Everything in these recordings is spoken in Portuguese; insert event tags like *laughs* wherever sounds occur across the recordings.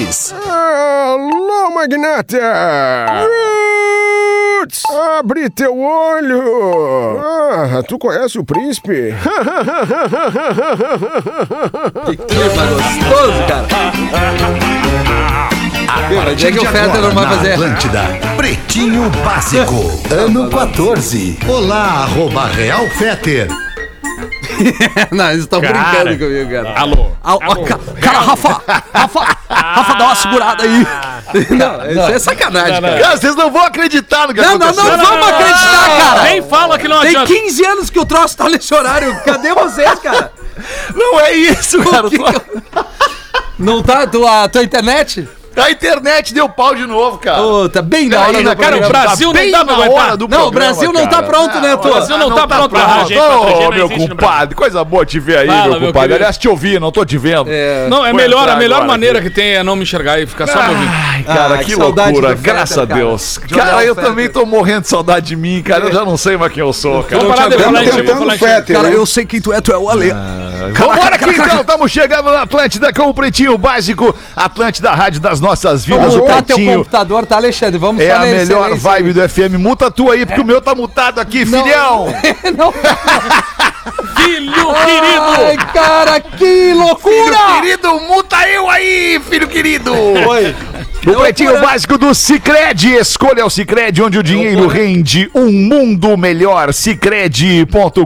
Alô, magnata! Roots! Abre teu olho! Ah, tu conhece o príncipe? Que clima gostoso, cara. Meu, mas é que o Feta não vai fazer. Atlântida, Pretinho Básico, ano 14. Olá, arroba Real Feter. *laughs* não, eles estão brincando comigo, cara. Alô. Ah, ó, ca- cara, Rafa, Rafa, Rafa, dá uma segurada aí. *laughs* Não, isso é sacanagem, Não, não. cara. Cara, vocês não vão acreditar no que Não, não, não vamos acreditar, cara. Nem fala que não Tem adianta. 15 anos que o troço tá nesse horário. Cadê vocês, cara? Não é isso, cara. que Não tá tua, tua internet? A internet deu pau de novo, cara. Ô, tá bem na hora do cara, o. Brasil não bem dá pra na aguentar. hora do Não, o Brasil não tá pronto, né, o Tô? Brasil não tá pronto pra gente, pra Ô, gente, não meu compadre, coisa boa te ver aí, meu meu compadre. Aliás, te ouvi, não tô te vendo. É. Não, é melhor, a melhor maneira que tem é não me enxergar e ficar só me ouvindo. Ai, cara, Ah, que, loucura. Graças a. Deus. Cara, o eu também tô morrendo de saudade de mim, cara. Eu já não sei mais quem eu sou, cara. Parar de falar. Cara, eu sei quem tu é, tu é o Ale. Vambora aqui então, estamos chegando na Atlântida com o Pretinho Básico. Atlântida, Rádio das Nossas Vidas, Vamos o mutar teu computador, tá, Alexandre? Vamos É a melhor vibe do FM. Muta tu aí, porque o meu tá mutado aqui, Não. filhão. *laughs* Não. Filho Ai, querido! cara, que Filho loucura! querido, muta eu aí, filho querido. Oi. O Pretinho Básico do Cicred. Escolha o Cicred, onde o dinheiro rende um mundo melhor. Cicred.com.br.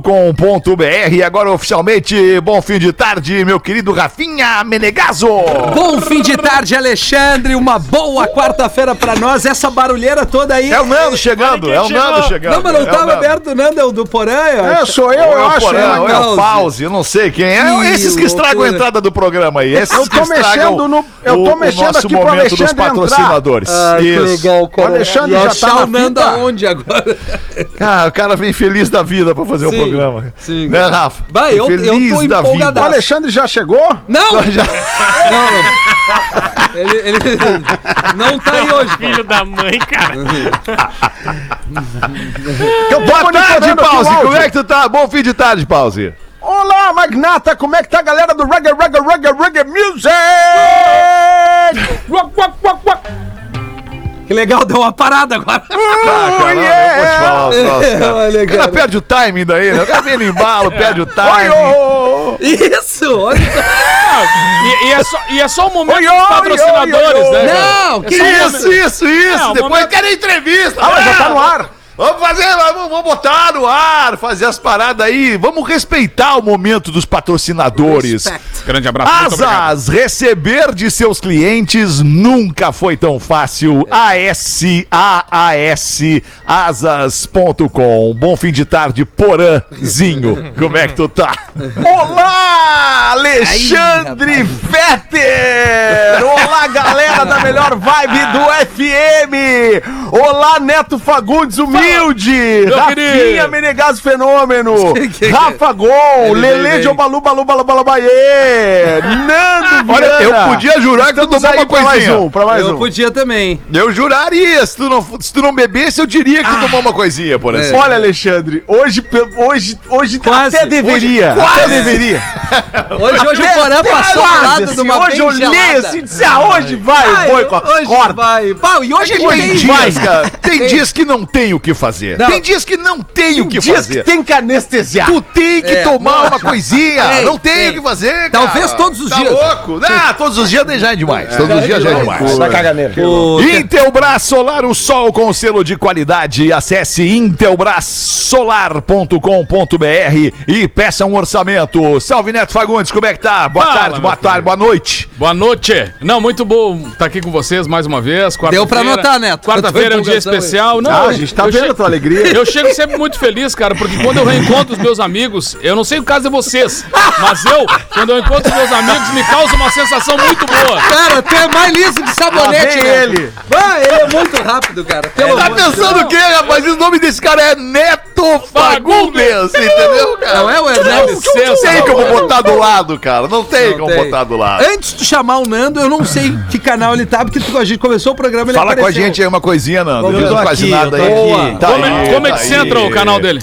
E agora, oficialmente, bom fim de tarde, meu querido Rafinha Menegaso. Bom fim de tarde, Alexandre. Uma boa quarta-feira pra nós. Essa barulheira toda aí. É o Nando chegando, é o Nando chegando. Não, mas não é tava Nando. aberto o Nando, é o do Porã, eu É, sou eu, é eu o acho. Porã, né? é o Pause. Pause, eu não sei quem é. Que Esses que estragam a loucura. entrada do programa aí. Esses Eu tô mexendo no- eu tô o, mexendo o aqui pro Alexandre. Patrocinadores. Ah, Isso. legal. O Alexandre E já tá na o fita? aonde agora? Cara, *laughs* o cara vem feliz da vida pra fazer o programa. sim. Né, Rafa? Vai, eu- eu feliz tô da O empolgadaço. Alexandre já chegou? Não! Já- *laughs* Não! Ele, ele *laughs* não tá aí hoje. Filho da mãe, cara. Eu tô Boa tarde, o Pause. Como é que tu tá? Bom fim de tarde, Pause. Olá, magnata, como é que tá a galera do Reggae, Reggae, Reggae, Reggae Music? Uac, uac, uac, uac. Que legal, deu uma parada agora. *laughs* Ah, cara, yeah. eu vou te falar troço, *laughs* cara. Olha, O cara cara. perde o timing daí, né? O cara vem no embalo, *laughs* perde o timing. ô, ô, Isso! Olha. E, e é só, e é só o momento Oi, dos oi, patrocinadores, oi, oi. né? Não, que só um Isso, isso, isso. Não, Depois momento- querem entrevista. Ah, mas já tá no ar. Vamos fazer, vamos, vamos botar no ar, fazer as paradas aí. Vamos respeitar o momento dos patrocinadores. Respect. Grande abraço. Asas, receber de seus clientes nunca foi tão fácil. A-S-A-A-S, asas.com. Bom fim de tarde, Porãzinho. *laughs* Como é que tu tá? Olá, Alexandre Fetter! Olá, galera da melhor vibe do FM! Olá, Neto Fagundes Humilde! meu Rafinha querido. Menegas Fenômeno! *laughs* Que- que- Rafa Gol! Ele Lele de. Obalu Balu Balu Balu Baie! *laughs* Nando Olha, eu podia jurar que tu tomou uma pra mais coisinha. um, pra mais Eu um. podia também. Eu juraria. Se tu não, se tu não bebesse, eu diria que tu tomou uma coisinha, por exemplo. Olha, Alexandre, hoje, hoje, hoje Quase. até deveria. Hoje- até quase. deveria. Hoje, hoje o Porã passou do lado assim, de uma Hoje eu olhei assim e disse, ah, hoje vai, Ai, boi com a hoje vai. Pau, e hoje a gente Tem tem... dias, cara. Tem dias que não tem o que fazer. Não. Tem dias que não tem o que Diz fazer. que tem que anestesiar. Tu tem que É, tomar uma coisinha. Tem, não tem tem. o que fazer, cara. Talvez todos os tá dias. louco. Ah, todos os dias já é demais. Todos os dias já é demais. Intelbras Solar, o sol com selo de qualidade. Acesse intelbrasolar.com.br e peça um orçamento. Salve Neto Fagundes, como é que tá? Boa Fala, tarde, boa tarde, filho. boa noite. Boa noite. Não, muito bom estar aqui com vocês mais uma vez. Deu pra notar, Neto. Quarta-feira é um dia aí. especial. Não, Ah, a gente tá vendo chego- tua alegria. Eu chego sempre muito feliz, cara, porque quando eu reencontro os meus amigos, eu não sei o caso de vocês, mas eu, quando eu encontro os meus amigos, me causa uma sensação muito boa. Cara, tu é mais liso de sabonete, né? ele. Ah, ele é muito rápido, cara. Pelo Tá pensando o quê, rapaz? O nome desse cara é Neto Fagundes, entendeu, cara? Não é o Não Ernesto? tem como botar do lado, cara. Não tem Não como tem. botar do lado. Antes de chamar o Nando, eu não sei que canal ele tá, porque tu- a gente começou o programa ele Fala com a apareceu. gente aí uma coisinha, Nando. Eu Não tô quase aqui, nada eu tô aí. aqui. Tá Come- aí, Comedy tá Central, aí. o canal dele.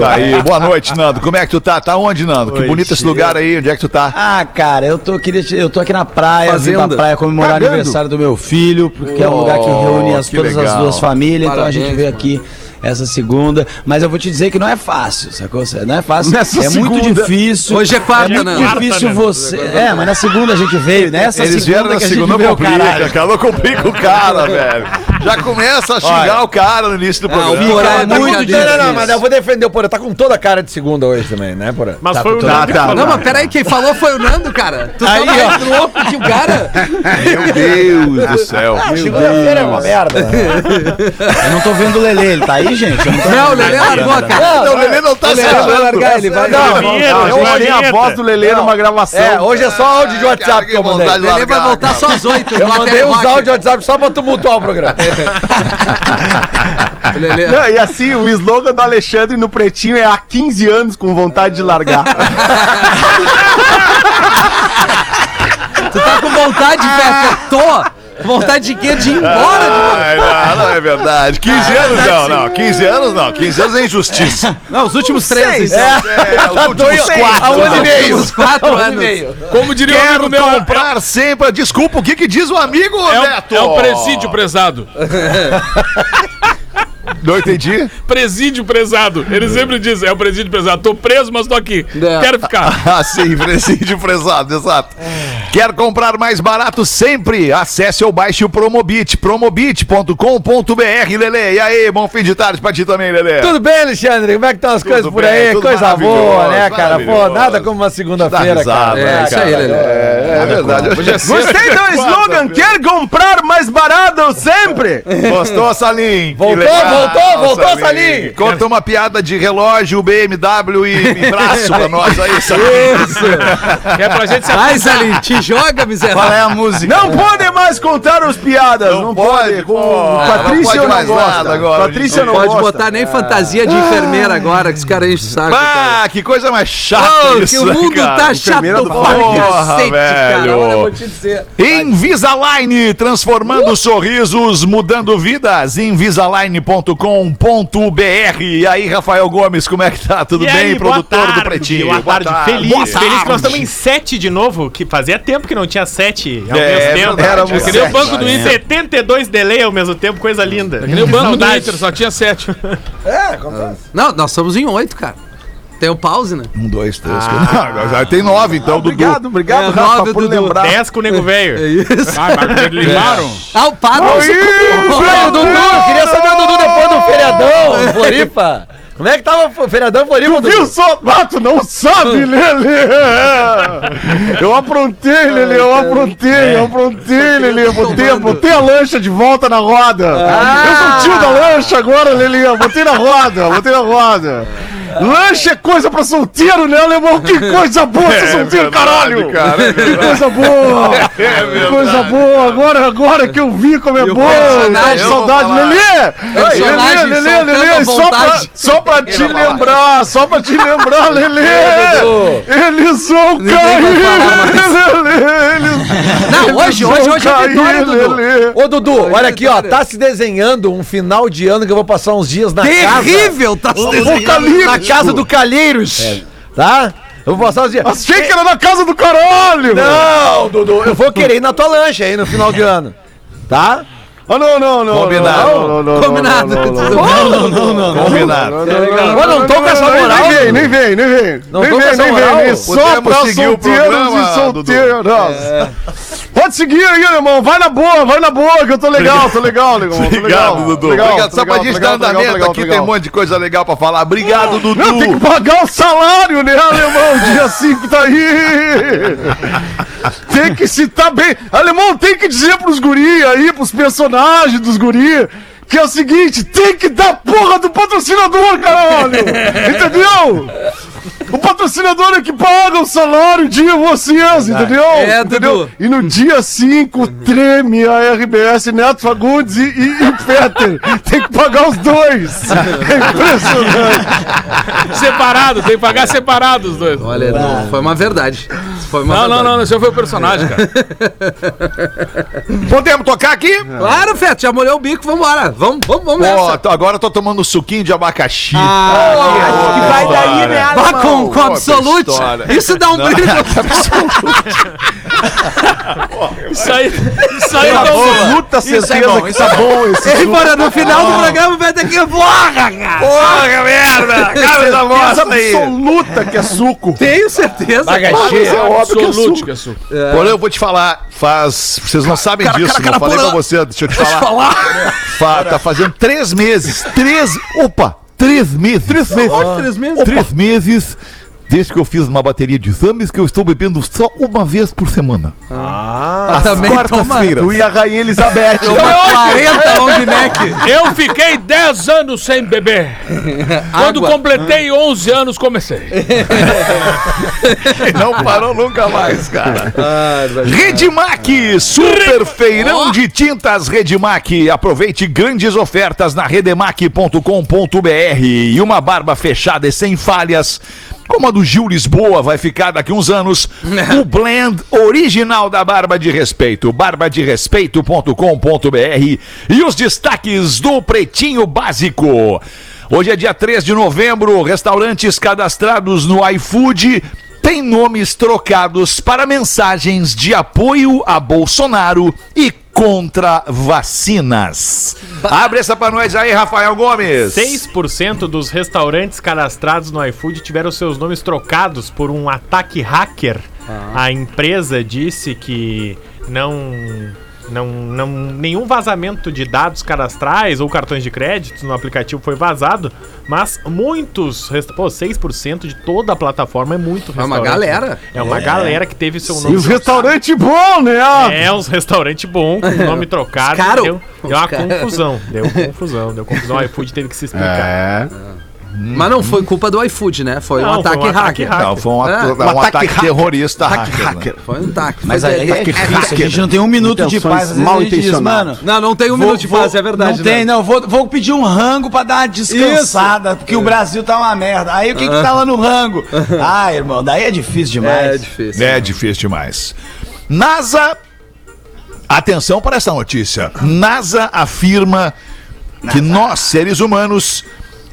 Tá aí. *laughs* Boa noite, Nando. Como é que tu tá? Tá onde, Nando? Que Oi, bonito esse lugar aí. Onde é que tu tá? Ah, cara, eu tô, queria, eu tô aqui na praia, vim Fazenda. pra praia comemorar Cagando. o aniversário do meu filho, porque é um lugar que Oh, reúne as, que todas as legal. duas famílias, então a Parabéns, gente veio aqui essa segunda, mas eu vou te dizer que não é fácil, sacou? Não é fácil, Nessa é muito segunda. difícil. Hoje é quarta, muito né? difícil você... É, mas na segunda a gente veio, nessa Eles vieram segunda na que a gente segunda complica, cara. Complica o cara, *laughs* velho. Já começa a xingar o cara no início do Ah, o programa. Porã Cara, é muito difícil. Não, não, não, mas eu vou defender o Porã. Tá com toda a cara de segunda hoje também, né, Porã? Mas Tá foi o Nando que falou. Não, mas peraí, quem falou foi o Nando, cara. Tu Aí, tá mais louco que o cara. Meu Deus do céu. Segunda-feira é uma merda. Eu não tô vendo o Lelê, ele tá aí, gente? Eu não tô Não, o vendo. Lelê largou, cara. Não, o Lelê não tá O Lelê vai largar, ele vai... Não, Não, não, Não, eu a gente tem a vinheta. voz do Lelê numa gravação. É, hoje é só áudio de WhatsApp que eu mandei. de O Lelê vai voltar só às oito. Eu mandei os áudios de WhatsApp só pra tumultuar o programa. *laughs* Não, e assim, o slogan do Alexandre no Pretinho é há 15 anos com vontade de largar. Tu tá com vontade, Feta? Tô. Vontade de quê? De ir embora. Ai, não, não é verdade. 15 anos não, não. 15 anos não. 15 anos é injustiça. Não, os últimos três, então. É, os últimos quatro. Há um ano e meio. Os quatro anos. Como diria o Quero amigo meu, comprar sempre. Desculpa, o que que diz o amigo, é o, Neto? é o presídio prezado. *laughs* Não entendi. *laughs* Presídio prezado. Ele sempre diz, é o presídio prezado. Tô preso, mas tô aqui. É. Quero ficar. *laughs* Ah, sim, presídio prezado, exato. Quer comprar mais barato sempre? Acesse ou baixe o Promobit, promobit.com.br, Lele. E aí, bom fim de tarde pra ti também, Lele. Tudo bem, Alexandre? Como é que estão as coisas por bem, aí? tudo Coisa boa, né, cara? Pô, nada como uma segunda-feira, cara. É, né, isso aí, cara? Lelê. É, é verdade. É. Gostei do slogan, quer comprar mais barato sempre. Gostou, Salim? Voltou, Que voltou, voltou, Salim. Conta uma piada de relógio, BMW e, e braço pra nós aí, Salim. Que é pra gente se Vai, Salim, te joga, miserável. Qual é a música? Não pode mais contar os piadas. Não, pode. Com pô. Patrícia Não pode não nada agora, Patrícia gente. não Pode gosta. botar nem fantasia de enfermeira agora, que os caras enchem o saco. Ah, que coisa mais chata Oh, isso, que o mundo cara. tá chato pra Porra, cacete, cara. Olha, eu vou te dizer. Invisalign, transformando sorrisos, mudando vidas. Invisalign.com.br. E aí, Rafael Gomes, como é que tá? Tudo E bem, aí, boa produtor do tarde, Pretinho? Boa tarde, feliz, Boa feliz que nós tarde. estamos em sete de novo, que fazia tempo que não tinha sete ao É, mesmo tempo. Eu é queria o banco do Inter. 72 delay ao mesmo tempo, coisa linda. Que nem o banco do Inter, só tinha sete. Não, nós estamos em oito, cara. Tem o pause, né? Um, dois, três. quatro. Não, já tem nove, então, Dudu. Obrigado, obrigado, É, Rafa, nove, por Dudu. lembrar. 10 com o nego velho. Isso. Ah, mas limaram. Ah, o padre. Ô, Dudu, eu queria saber o Dudu depois do feriadão, Floripa. Como é que tava o feriadão Floripa, Viu Dudu? só? Ah, tu não sabe, Lele! Eu aprontei, Lele, eu aprontei, eu aprontei, Lele. Eu botei, eu botei a lancha de volta na roda. Eu sou tio da lancha agora, Lele. Botei na roda, botei na roda. Lancha é coisa pra solteiro, né, alemão? Que coisa boa ser solteiro, caralho! cara, é Que coisa boa! Que coisa boa! Agora, agora que eu vi como é eu vou saudade. Lelê! Lelê, Lelê, Lelê, só pra, só pra te lembrar, só pra te lembrar, Lelê! Eles vão cair! Lelê! Eles Não, hoje, hoje, hoje é vitória, Dudu. Lelê! Ô, Dudu, olha aqui, ó. Tá se desenhando um final de ano que eu vou passar uns dias na casa. Terrível, tá se desenhando. Casa do Calheiros. Tá? Eu vou passar uns dias. Achei que era na casa do caralho! Não, Dudu, eu vou querer ir na tua lancha aí no final de ano. Tá? Ah, não, não, não. Combinado. Não, não, não, Combinado. não, não, não, não. Combinado. Eu não tô com essa moral. Nem vem, nem vem, nem vem. Não nem tô com vem, essa nem moral. Só pra solteiros e solteiras. Pode seguir aí, irmão. Vai na boa, vai na boa, que eu tô legal, tô legal, legal. tô legal, Obrigado, Dudu. legal, Obrigado. Só pra gente dar andamento aqui, tem um monte de coisa legal pra falar. Obrigado, Dudu. Não, tem que pagar o salário, né, alemão? Dia 5 tá aí. Tem que citar bem. Alemão, tem que dizer pros guri aí, pros personagens dos guri, que é o seguinte, tem que dar porra do patrocinador, caralho. *laughs* Entendeu? O patrocinador é que paga o salário de vocês, entendeu? É, entendeu? E no dia 5 treme a RBS, Neto Fagundes e, e, e Peter. Tem que pagar os dois. *laughs* É impressionante. Separado, tem que pagar separado os dois. Olha, não, foi uma verdade. Foi uma Não, não, verdade. não, esse foi o personagem, cara. *laughs* Podemos tocar aqui? Claro, Feto, já molhou o bico, vambora. Vamos, vamos, vamos nessa. agora eu tô tomando suquinho de abacaxi. Ah, Que vai daí, né, Vá alemão? Com, com Absolute. Isso dá um brilho. *laughs* Isso aí, isso aí Tá dá um- Absoluta certeza que tá bom esse Ei, no final do programa vai ter que. Porra, cara! Porra, merda! Cara da bosta aí! absoluta que é suco. Tenho certeza. Bagaxi. É óbvio que é suco. que é suco. Porém, eu vou te falar, faz. Vocês não sabem cara, disso, cara, não cara, falei porra. pra você, deixa eu te falar. falar. Fa- tá fazendo três meses. Três. Opa! Três meses. Três meses. três meses? Três meses. Desde que eu fiz uma bateria de exames que eu estou bebendo só uma vez por semana. Ah, também toma, Quarta-feira. Tu e a Rainha Elizabeth. toma 40 long neck. Eu fiquei 10 anos sem beber. *laughs* Quando Água. completei 11 anos, comecei. *laughs* Não parou nunca mais, cara. Redmac, super feirão de tintas Redmac. Aproveite grandes ofertas na redemac.com.br e uma barba fechada e sem falhas. Como a do Gil Lisboa vai ficar daqui uns anos, *laughs* o blend original da Barba de Respeito, barbaderespeito.com.br e os destaques do Pretinho Básico. Hoje é dia 3 de novembro, restaurantes cadastrados no iFood têm nomes trocados para mensagens de apoio a Bolsonaro e contra vacinas. Abre essa pra nós aí, Rafael Gomes. 6% dos restaurantes cadastrados no iFood tiveram seus nomes trocados por um ataque hacker. A empresa disse que não, não, não, nenhum vazamento de dados cadastrais ou cartões de crédito no aplicativo foi vazado, mas muitos, pô, 6% de toda a plataforma é muito É uma galera. É uma galera que teve seu E nome os restaurantes bons, né? é, uns restaurantes bons, com o *laughs* nome trocado. Caro. Deu, deu uma Os confusão. Deu confusão, deu confusão. O iFood teve que se explicar. É. Mas não foi culpa do iFood, né? Foi um Não, foi um ataque hacker. hacker. Não, foi um, É, um um ataque ataque, hacker. terrorista Ataque hacker. né? Foi um ataque. Mas aí é- é, é- isso, a gente não tem um minuto de paz. Mal mano. Não, não tem um vou- minuto de paz, é verdade. Não tem, né? não. Vou, vou pedir um rango pra dar uma descansada, porque o Brasil tá uma merda. Aí o que que tá lá no rango? *laughs* Ah, irmão, daí é difícil demais. É difícil. É difícil demais. NASA. Atenção para essa notícia. NASA afirma que nós, seres humanos,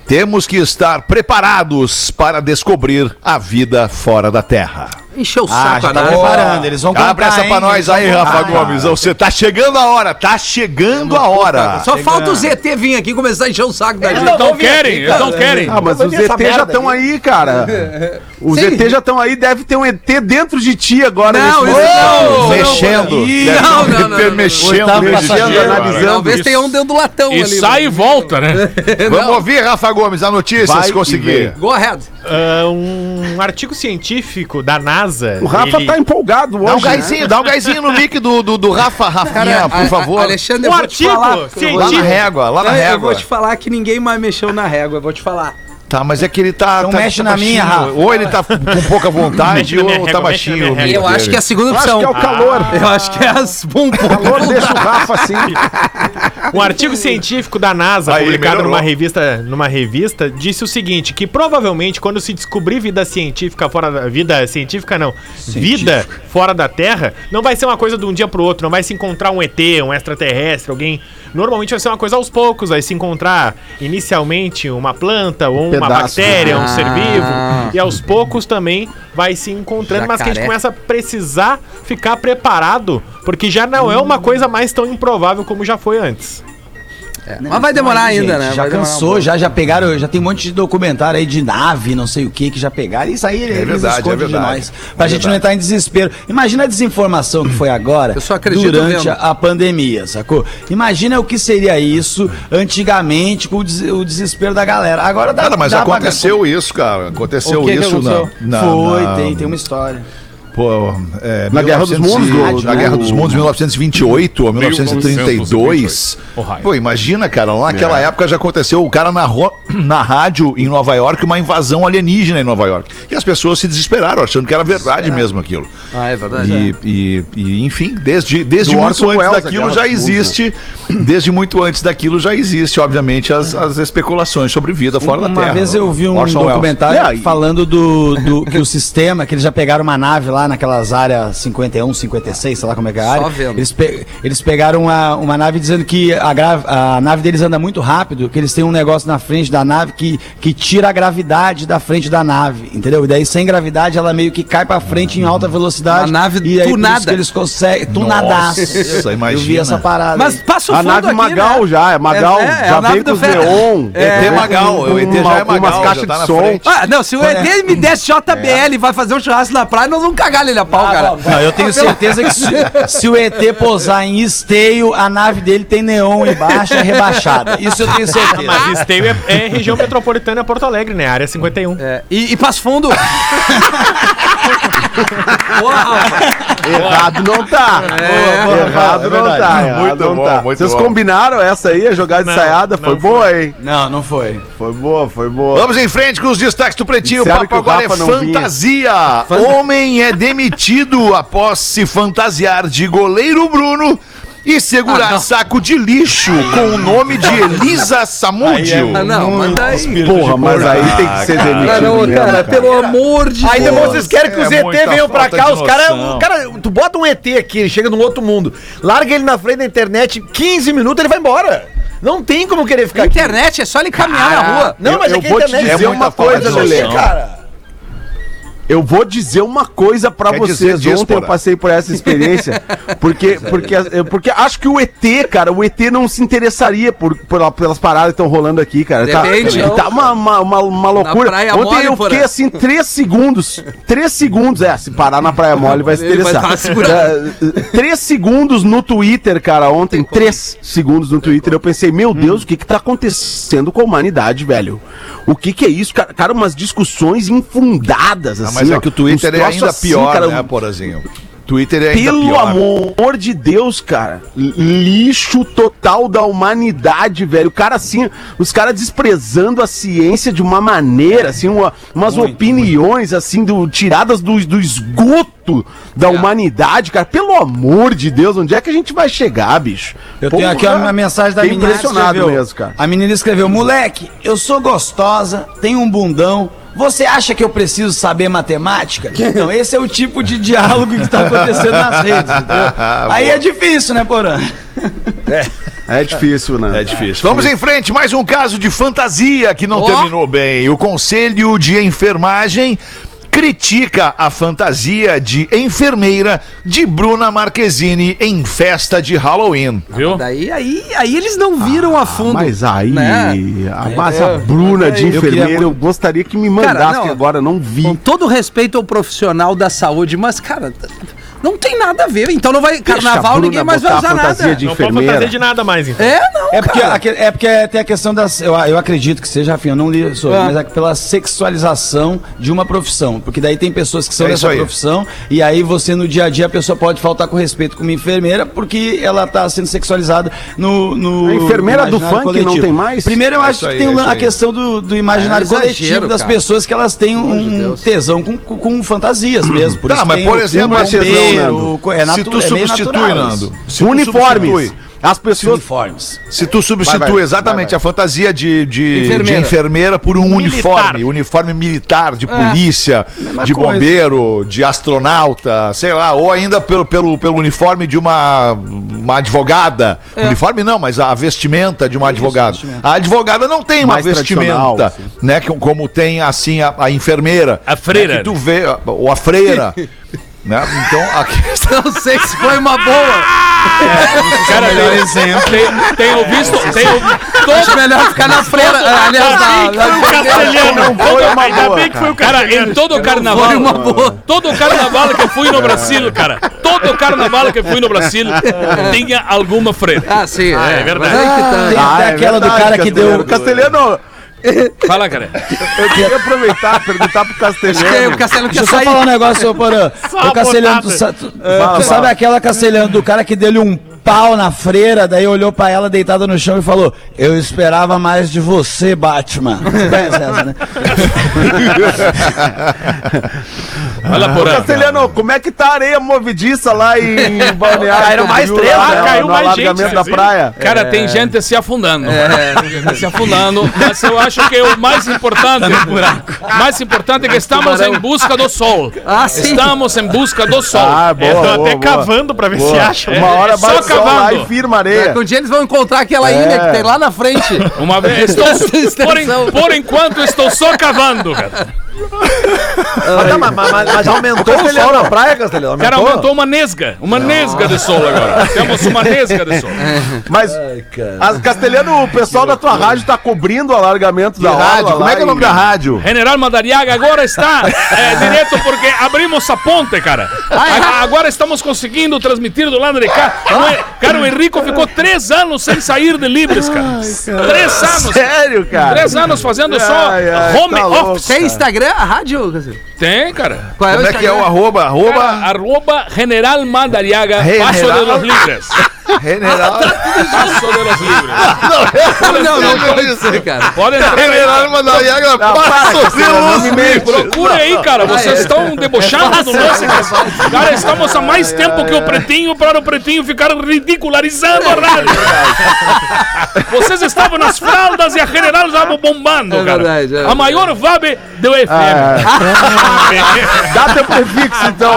temos que estar preparados para descobrir a vida fora da Terra. Encheu o Ah, saco já a tá nave. preparando, eles vão Abre essa hein? pra nós Eles aí, Rafa contar, Gomes. Você tá chegando a hora, tá chegando a hora. Só falta o ZT vir aqui e começar a encher o saco da gente. Eles não querem, eles não querem. Ah, mas os ET já estão aí, cara. *laughs* Os Sim. ET já estão aí, deve ter um ET dentro de ti agora. Não, nesse isso momento. não. mexendo. Não, não, não, não, não. mexendo agora. analisando. Talvez tenha um dentro do latão E ali. sai e volta, né? *laughs* Vamos ouvir, Rafa Gomes, a notícia, Vai se conseguir. Go ahead. Ah, um artigo científico da NASA. O Rafa ele- tá empolgado Dá um hoje. né? gásinho, dá um gásinho no mic do, do, do Rafa, Rafinha, por a- favor. a- Alexandre, Um eu vou te artigo falar. Lá na científico. régua, lá na Eu- Eu régua. vou te falar que ninguém mais mexeu na régua, eu vou te falar. Tá, mas é que ele tá. Então tá- mexe tá na minha, baixinho. Rafa. Ou ele tá com pouca vontade, *laughs* ou minha tá baixinho. minha Eu acho dele. que é a segunda Eu acho opção. que é o calor. Eu acho que é as um pouco. O calor deixa o Rafa assim. *laughs* Um artigo científico da NASA, Aí, publicado melhorou. numa revista, numa revista, disse o seguinte: que provavelmente quando se descobrir vida científica fora da. Vida científica não. Vida fora da Terra, não vai ser uma coisa de um dia pro outro, não vai se encontrar um ET, um extraterrestre, alguém. Normalmente vai ser uma coisa aos poucos, vai se encontrar inicialmente uma planta ou uma bactéria, um Ah. ser vivo. E aos poucos também vai se encontrando, mas que a gente Jacaré. começa a precisar ficar preparado, porque já não é uma coisa mais tão improvável como já foi antes. Mas vai demorar Aí, ainda, gente, né? Já Vai um cansou, pouco. já, já pegaram, já tem um monte de documentário aí de nave, não sei o que, que já pegaram. Isso aí eles verdade, é verdade. de nós. Pra gente não entrar em desespero. Imagina a desinformação que foi agora Eu só acredito durante a, a pandemia, sacou? Imagina o que seria isso antigamente com o, des- o desespero da galera. Agora dá Cara, mas dá pra- aconteceu isso, cara. Aconteceu O que que isso, aconteceu? não. não Foi, não. tem, tem uma história. Pô, é, Na Guerra dos 1900 Mundos, do- Na Guerra dos Mundos, 1928 ou 1932. O raio. Pô, imagina, cara, lá naquela É. época já aconteceu o cara narrou *clears throat* na rádio em Nova York uma invasão alienígena em Nova York. E as pessoas se desesperaram, achando que era verdade mesmo aquilo. Ah, é verdade. E, e- e, enfim, desde, desde Do muito antes Welles, a daquilo já existe. *clears throat* Desde muito antes daquilo já existe, obviamente, as, as especulações sobre vida fora da Uma Terra. vez eu vi um Orson documentário É, falando do, do que o *laughs* sistema, que eles já pegaram uma nave lá naquelas áreas 51, 56, sei lá como é que é a área. Só vendo. Eles, pe- eles pegaram uma, uma nave dizendo que a, a nave deles anda muito rápido, que eles têm um negócio na frente da nave que, que tira a gravidade da frente da nave, entendeu? E daí sem gravidade ela meio que cai pra frente em alta velocidade. Uma nave e aí, por tunada. isso que eles conseguem. Tunadaço. Nossa, Eu vi imagina. essa parada. Mas aí. passa o A nave aqui, Magal né? já, é Magal, É, é, já a do com os neon. É. ET Magal, o ET já é Magal, umas caixas já tá de som. Ah, não, se o ET me desse JBL e vai fazer um churrasco na praia, nós vamos cagar ele a pau, cara. Não, eu tenho *laughs* certeza que se, se o ET posar em esteio, a nave dele tem neon embaixo, é rebaixada. Isso eu tenho certeza. Mas Esteio é, é região metropolitana Porto Alegre, né? Área 51. É, e, e Passo Fundo. *laughs* *laughs* Errado não tá. É, errado é não verdade. tá. Errado Muito não bom, tá. muito Vocês bom. combinaram essa aí, a jogada Não, ensaiada? Foi boa, hein? Não, não foi. Foi boa, foi boa. Vamos em frente com os destaques do Pretinho. O papo agora é não vinha. fantasia. Homem é demitido após se fantasiar de goleiro Bruno e segurar Ah, saco de lixo com o nome de Elisa Samudio. Ah, não, mas daí. Porra, mas aí tem que ser demitido. Ah, não, mesmo, cara, pelo amor de Aí Deus. depois vocês querem que os é ET venham pra cá, os caras. noção. Cara, tu bota um ET aqui, ele chega num outro mundo, larga ele na frente da internet, 15 minutos ele vai embora. Não tem como querer ficar A aqui. internet é só ele caminhar na rua. Não, Eu- mas eu é que a vou te internet dizer é uma muita coisa, Lelê. cara. Eu vou dizer uma coisa dizer vocês. disso, Ontem eu passei por essa experiência. *laughs* porque, porque, porque acho que o ET, cara, o ET não se interessaria por, por- pelas paradas que estão rolando aqui, cara. Tá, Depende. tá uma, uma, uma, uma loucura. Praia Ontem Mole, eu fiquei assim, três segundos. Três segundos. É, se parar na Praia Mole vai se vai interessar. uma segurada. É, três segundos no Twitter, cara, ontem. Três segundos no Twitter. Eu pensei, meu Deus, o que que tá acontecendo com a humanidade, velho? O que que é isso? Cara, cara umas discussões infundadas, assim. Mas é que o Twitter é ainda assim, pior, cara, né, Porazinho? Twitter é ainda Pelo pior. amor de Deus, cara. Lixo total da humanidade, velho. O cara assim, os caras desprezando a ciência de uma maneira, assim, uma- umas opiniões assim do, tiradas do, do esgoto da É. humanidade, cara. Pelo amor de Deus, onde é que a gente vai chegar, bicho? Eu tenho aqui uma mensagem da Fiquei menina impressionado escreveu. mesmo, cara. A menina escreveu: Moleque, eu sou gostosa, tenho um bundão. Você acha que eu preciso saber matemática? Não, esse é o tipo de diálogo que está acontecendo nas redes. entendeu? *laughs* Aí é difícil, né, Porã? É difícil, né? É difícil. Vamos em frente, mais um caso de fantasia que não Ó. terminou bem. O Conselho de Enfermagem critica a fantasia de enfermeira de Bruna Marquezine em festa de Halloween. Viu? Daí aí, aí eles não viram a fundo. Mas aí, né? a, mas a Bruna de eu queria enfermeira, eu, muito- gostaria que me mandasse, Cara, não, que agora eu não vi. Com todo respeito ao profissional da saúde, mas, cara, não tem nada a ver. Então não vai. Carnaval Bruna ninguém mais vai usar fantasia nada. de Não pode fazer de nada mais, então. É, não. É porque, cara. é porque tem a questão das. Eu, eu acredito que seja, Rafinha, eu não li sobre, Ah. mas é pela sexualização de uma profissão. Porque daí tem pessoas que são É dessa aí. profissão, e aí você no dia a dia a pessoa pode faltar com respeito com uma enfermeira, porque ela tá sendo sexualizada no. no A enfermeira do funk não tem mais? Primeiro eu É acho isso que aí, tem é a aí. questão do, do imaginário É exagero, coletivo das cara. pessoas que elas têm um tesão com, com, com fantasias mesmo. Por Tá, isso mas por exemplo, esse bombeiro, Nando, é se tu é substitui. Nando, se tu Uniformes. substitui- As pessoas. Uniformes. Se tu substitui Vai, vai, exatamente vai, vai. a fantasia de, de, Enfermeira. de enfermeira por um Militar. uniforme, uniforme militar, de polícia, de coisa. bombeiro, de astronauta, sei lá, ou ainda pelo, pelo, pelo uniforme de uma, uma advogada. Uniforme não, mas a vestimenta de uma advogada. A advogada não tem uma Mais vestimenta, sim. né, que- como tem assim a, a enfermeira. A freira. Né, que tu vê, ou a freira. *laughs* né? Então, a *laughs* questão Não sei se foi uma boa. Cara, tem, tem, tenho visto. Tenho, Acho todo, melhor ficar na freira. Aliás, na, na, Castelhano, foi uma ainda boa, bem que foi o cara, em todo o carnaval. Foi uma boa. Todo o carnaval que eu fui no Brasil, cara. Todo o carnaval que eu fui no Brasil tinha alguma freira. Ah, sim. Ah, é verdade. Aí que tá. Tem até aquela do cara que deu- Castelhano. Fala, cara. Eu queria aproveitar e perguntar pro Acho que Castelhano. o Castelo Deixa eu só sair. falar um negócio, Porã. Ô Castelhano, tu, sa- tu- tu sabe aquela Castelhano do cara que deu-lhe um pau na freira, daí olhou pra ela deitada no chão e falou: Eu esperava mais de você, Batman. *laughs* Você conhece essa, né? Fala, Ô, Porã. Castelhano, como é que tá a areia movediça lá em *laughs* Balneário? Caíram mais três, lá, né? Caiu no mais gente, da praia. Cara, tem gente se afundando. Se afundando. Mas eu acho que o mais importante. mais importante é que estamos em busca do sol. Ah, sim. Estamos em busca do sol. Ah, boa, É, tô boa, até boa. cavando pra ver se Boa. acha. Uma hora só sol lá e firma areia. Daqui um dia eles vão encontrar aquela É. ilha que tem lá na frente. *laughs* Uma vez. Estou, por, en- por enquanto, estou só cavando, cara. Mas, tá, mas, mas- mas aumentou o sol na praia, Castelhano? Cara, aumentou uma nesga. Uma nesga de sol agora. Temos uma nesga de sol. Mas, as, Castelhano, o pessoal da tua rádio tá cobrindo o alargamento da rádio, como é que é o nome da rádio? General Madariaga agora está é, direto porque abrimos a ponte, cara. Agora estamos conseguindo transmitir do lado de cá. Não é- Cara, o Henrico ficou três anos sem sair de Libres, cara. Três anos. Sério, cara? Três anos fazendo só Ai, ai, home tá louco. office. Tem Instagram, a rádio? Tem, cara. Qual é Como o é que é o arroba? Arroba Cara, arroba General Madariaga, General- Paso de los Libres. General. Paso de los Libres. Não, não pode ser, cara. Pode entrar. General Madariaga Passos Não me mente. Procure aí, cara. Vocês estão debochando do lance. cara. Cara, estamos há mais tempo que o Pretinho para o Pretinho ficar ridicularizando a rádio. Vocês estavam nas fraldas e a General estava bombando, É cara. verdade, é A maior VAB do FM. *laughs* Dá teu prefixo, então.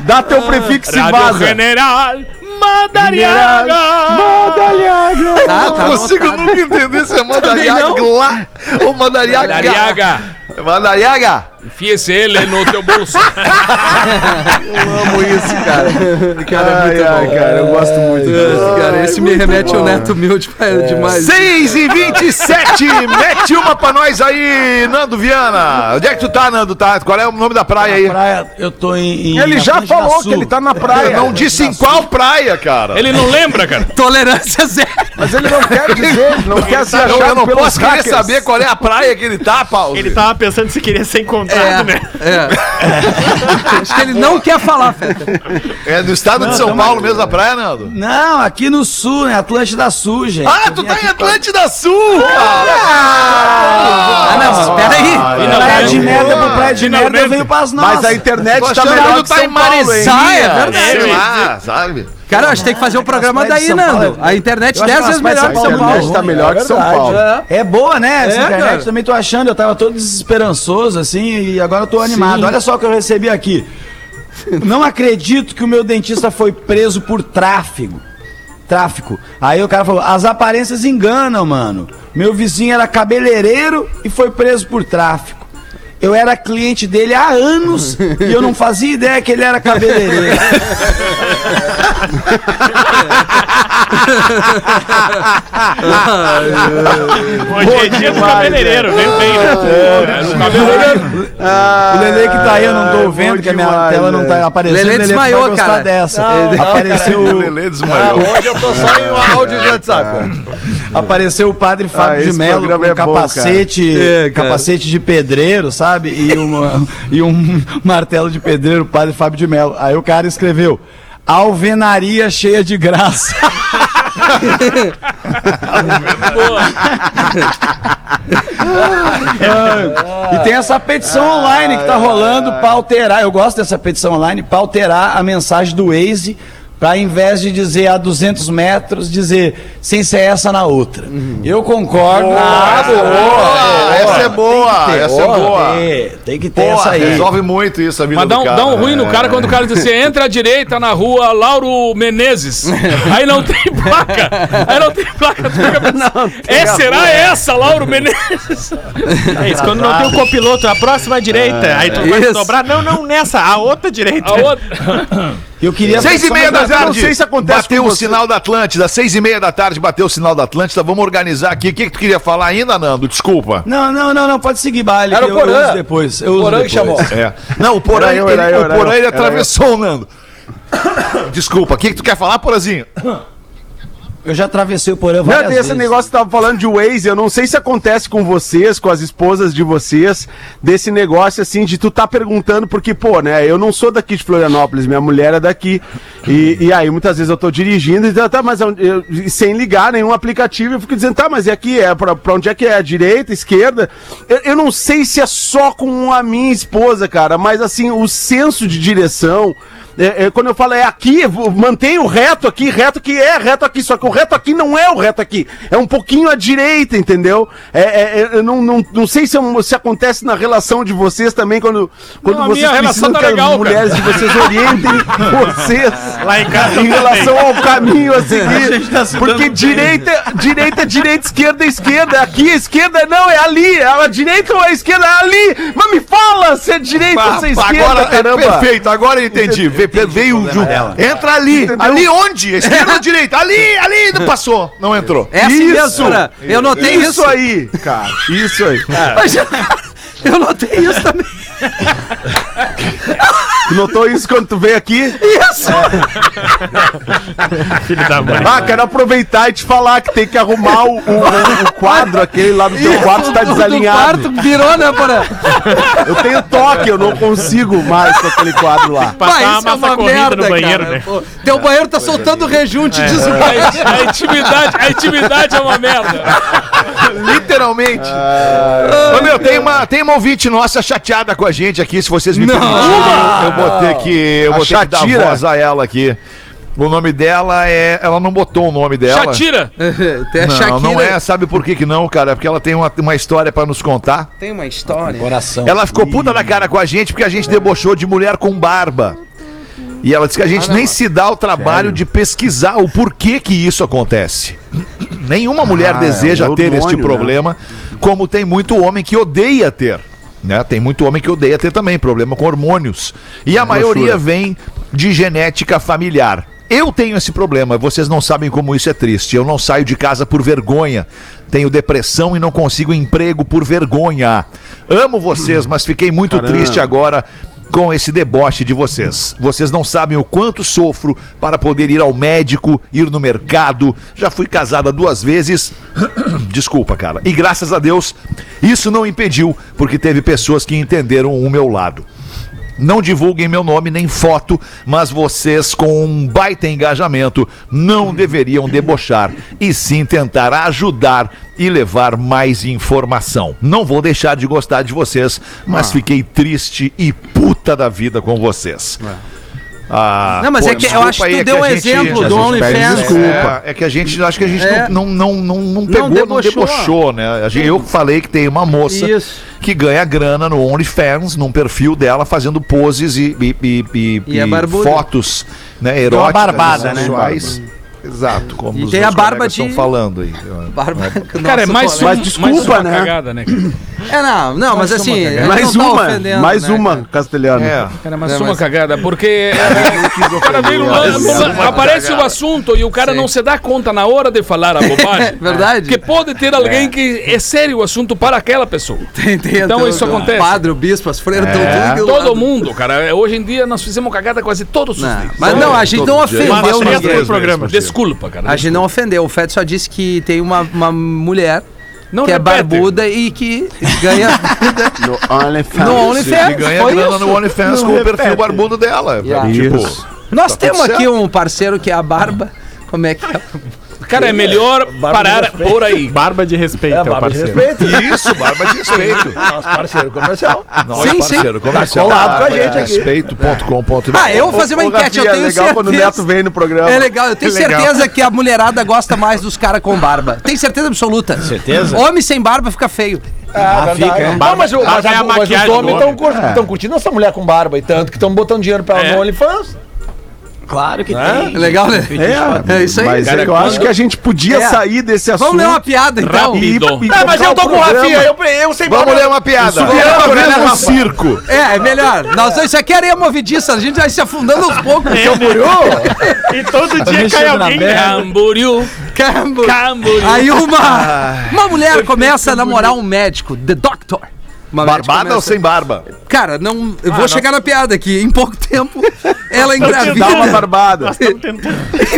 Dá teu prefixo e vaza. General Madariaga. Tá, tá. Não consigo nunca entender se é Madariaga lá ou Madariaga. Madariaga. Madariaga. Enfia-se ele no teu bolso. *laughs* Amo isso, cara. *laughs* Cara, é Ai, muito ai, bom. cara, eu gosto muito disso. Cara, esse me remete ao Neto Humilde é demais. 6 e 27 mete uma pra nós aí, Nando Viana. Onde é que tu tá, Nando? Tá? Qual é o nome da praia aí? Praia, eu tô em. em Ele já falou que ele tá na praia. Eu não disse em qual praia, cara. Ele não lembra, cara. *laughs* Tolerância zero. Mas ele não quer dizer, não quer ser Eu, achado eu não pelos posso querer saber qual é a praia que ele tá, Paulo. Ele tava pensando se queria ser encontrado, né? É. *laughs* Acho que ele não quer falar, Feta. É do estado de São Paulo mesmo a praia, Nando? Não, aqui no sul, né? Atlântida Sul, gente. Ah, tu tá aqui em Atlântida Sul, cara! Ah, não, mas peraí. pra Praia de merda pro Praia de Finalmente. merda, eu venho pras nossas. Mas a internet tá melhor que que tá em São Paulo, hein? Maresia. Ah, é verdade. Sei lá, sabe? Cara, a gente tem que fazer um programa daí, Nando. A internet Eu acho 10 que vezes melhor que São São Paulo tá melhor É que São. Paulo. É boa, né? Essa É, internet cara. também tô achando. Eu tava todo desesperançoso, assim, e agora eu tô animado. Olha só o que eu recebi aqui. Não acredito que o meu dentista foi preso por tráfego. Tráfico. Aí o cara falou: as aparências enganam, mano. Meu vizinho era cabeleireiro e foi preso por tráfico. Eu era cliente dele há anos e eu não fazia ideia que ele era cabeleireiro. Hoje é dia do cabeleireiro, vem bem, né? É, cabeleireiro. O Lele que tá aí, eu não tô vendo, que a minha demais, tela não tá aparecendo. Lelê Lelê desmaiou, gostar cara. dessa. Apareceu, O Lelê desmaiou. Hoje eu tô só em um áudio de WhatsApp. Apareceu o padre Fábio Ah, de Mello com é bom, capacete, cara. É, capacete de pedreiro, sabe? E, uma- *laughs* e um *laughs* martelo de pedreiro, o padre Fábio de Mello. Aí o cara escreveu: Alvenaria cheia de graça. *laughs* E tem essa petição online que tá rolando pra alterar. Eu gosto dessa petição online pra alterar a mensagem do Waze. Pra ao invés de dizer a 200 metros, dizer sem ser essa na outra. Eu concordo. Ah, boa! Essa é boa! Essa é boa! Tem, tem que ter Boa, essa aí. resolve muito isso a vida Mas dá do um, cara. dá um ruim no É. cara quando o cara diz assim: entra à direita na rua Lauro Menezes. *laughs* Aí não tem placa. Aí não tem placa. Tu fica pensando, é, será essa, Lauro Menezes? É isso, quando não tem o copiloto, a próxima direita. Aí tu vai dobrar. Não, não, nessa, a outra direita. A outra. Eu queria Seis e meia da eu não tarde. sei se acontece bateu com o você. sinal da Atlântida. Seis e meia da tarde bateu o sinal da Atlântida. Vamos organizar aqui. O que, que tu queria falar ainda, Nando? Desculpa. Não, não, não, não, pode seguir baile. Era o eu Porã. uso depois. Eu uso Porã que chamou. É. Não, o Porã, Era eu, ele, era eu, o era Porã, eu, ele atravessou o Nando. Desculpa, o que, que tu quer falar, Porazinho? Eu já atravessei o porão Não, várias esse vezes. negócio que tava falando de Waze, eu não sei se acontece com vocês, com as esposas de vocês, desse negócio assim, de tu tá perguntando, porque, pô, né, eu não sou daqui de Florianópolis, minha mulher é daqui, e, e aí muitas vezes eu tô dirigindo, e tá, tá, mas eu, eu- sem ligar nenhum aplicativo, eu fico dizendo, tá, mas e aqui, é pra, pra onde é que é? Direita, esquerda? Eu, eu não sei se é só com a minha esposa, cara, mas assim, o senso de direção... É, é, quando eu falo é aqui, eu mantenho o reto aqui, reto que é reto aqui, só que o reto aqui não é o reto aqui, é um pouquinho à direita, entendeu? É, é, é, eu não, não, não sei se, é se acontece na relação de vocês também, quando, quando Não, a vocês relação tá que legal, as mulheres de vocês orientem *laughs* vocês Lá em casa em relação ao caminho a seguir. *laughs* gente tá se porque direita, direita é direita, esquerda é esquerda, aqui a esquerda não, é ali, a direita ou a esquerda é ali, mas me fala se é direita ou se é esquerda, agora, é caramba. perfeito, agora eu entendi. *laughs* Ve- ve- Veio o Ju. Entra ali. Ali onde? *laughs* Esquerda ou direita? Ali, ali. Não passou. Não entrou. É assim mesmo, Isso. Porã. Eu notei isso, isso. aí, cara. Isso aí. Mas eu- *laughs* Eu notei isso também. Tu notou isso quando tu veio aqui? Isso! *laughs* Filho da mãe. Ah, quero aproveitar e te falar que tem que arrumar o, o- o quadro, aquele lá do teu quarto tá O do desalinhado. quarto virou, né, Porã? Eu tenho toque, eu não consigo mais com aquele quadro lá. Uma isso é uma merda, no banheiro, cara. né? Pô, teu banheiro tá soltando rejunte É. disso. A, a intimidade, a intimidade é uma merda. Literalmente. Ô, meu, tem uma, tem uma ouvinte nossa chateada com a gente aqui, se vocês me permitirem. Eu vou ter que, eu A vou ter que dar voz a ela aqui. O nome dela é. Ela não botou o nome dela. Chatira. *laughs* Tem a Não, Shakira. não é. Sabe por que, que não, cara? Porque ela tem uma, uma história pra nos contar. Tem uma história. Coração. Ela ficou puta da cara com a gente porque a gente debochou de mulher com barba. E ela disse que a gente nem se dá o trabalho de pesquisar o porquê que isso acontece. Nenhuma mulher Ah, deseja é o ter este né? problema, como tem muito homem que odeia ter. Né? Tem muito homem que odeia ter também problema com hormônios. E a maioria vem de genética familiar. Eu tenho esse problema, vocês não sabem como isso é triste. Eu não saio de casa por vergonha. Tenho depressão e não consigo emprego por vergonha. Amo vocês, mas fiquei muito Caramba. triste agora com esse deboche de vocês. Vocês não sabem o quanto sofro para poder ir ao médico, ir no mercado. Já fui casada duas vezes. *clears throat* Desculpa, cara. E graças a Deus, isso não impediu, porque teve pessoas que entenderam o meu lado. Não divulguem meu nome nem foto, mas vocês, com um baita engajamento, não deveriam debochar e sim tentar ajudar e levar mais informação. Não vou deixar de gostar de vocês, mas fiquei triste e puta da vida com vocês. Ah, Não, mas é que eu acho que tu é deu um exemplo do OnlyFans. Desculpa. É, que a gente acho que a gente É. não, não, não, não, não pegou, não debochou, debochou. né? A gente- Eu falei que tem uma moça Isso. que ganha grana no OnlyFans, num perfil dela, fazendo poses e, e, e- e- E é e fotos né, eróticas barbada, né? Exato, como E os tem a barba de- estão falando aí. *laughs* Barba. Cara, é mais, um, Mas desculpa, mais uma né? cagada, né? É, não, não, mas assim. Mais não tá uma, ofendendo, mais né, uma, cara? Castelhano. É. Cara, mas É, uma mas- cagada, porque *laughs* o cara vem no lan- aparece o assunto e o cara Sim. não se dá conta na hora de falar a *laughs* bobagem. Verdade. Porque pode ter alguém que é sério o assunto para aquela pessoa. Tem- tem Então até isso acontece. O padre, o bispo, as freiras, estão tudo do Todo lado. mundo, cara. Hoje em dia nós fizemos cagada quase todos os dias. mas não, a gente não ofendeu ninguém. programa. Desculpa, cara. A gente não ofendeu. O Fed só disse que tem uma, uma mulher Não que é repete. barbuda e que ganha *laughs* vida No OnlyFans. no OnlyFans. Que ganha Foi grana isso. no OnlyFans Não com o perfil repete. barbudo dela. Yeah. Tipo, Isso. Nós Tá temos aqui um parceiro que é a Barba. Como é que é? *laughs* Cara, é melhor parar por aí. Barba de respeito, é, o barba de parceiro. respeito. isso, barba de respeito. *laughs* Nosso parceiro comercial. Nosso Sim, sim. parceiro comercial. colado com a gente aqui. Respeito.com.br. Ah, eu vou fazer uma enquete, eu tenho é legal quando o certeza. Neto vem no programa. É legal, eu tenho É legal. certeza que a mulherada gosta mais dos caras com barba. Tem certeza absoluta. Certeza? Homem sem barba fica feio. Ah, fica? Não, mas, o- mas, é a- mas os homens homem. estão curtindo essa mulher com barba e tanto que estão botando dinheiro pra ela É. no OnlyFans. Claro que É? tem. Legal, né? É, É isso aí. Mas Cara, eu acho quando- que a gente podia É. sair desse assunto. Vamos ler uma piada, então. e, Rápido. e Ah, mas tocar eu tô com o. Rafinha, eu, eu sei Vamos ler uma piada. Subiram Vamos uma vez um no circo. É, é melhor. Nós, isso aqui é areia movediça, a gente vai se afundando aos poucos. E todo dia mexendo cai alguém. perna. né? Camboriú, Cambo. Camboriú. Aí uma, uma mulher começa a namorar um médico, The Doctor. Barbada ou começa- sem barba? Cara, não. Eu vou chegar na piada aqui. Em pouco tempo, *laughs* ela engravida. Dá uma barbada.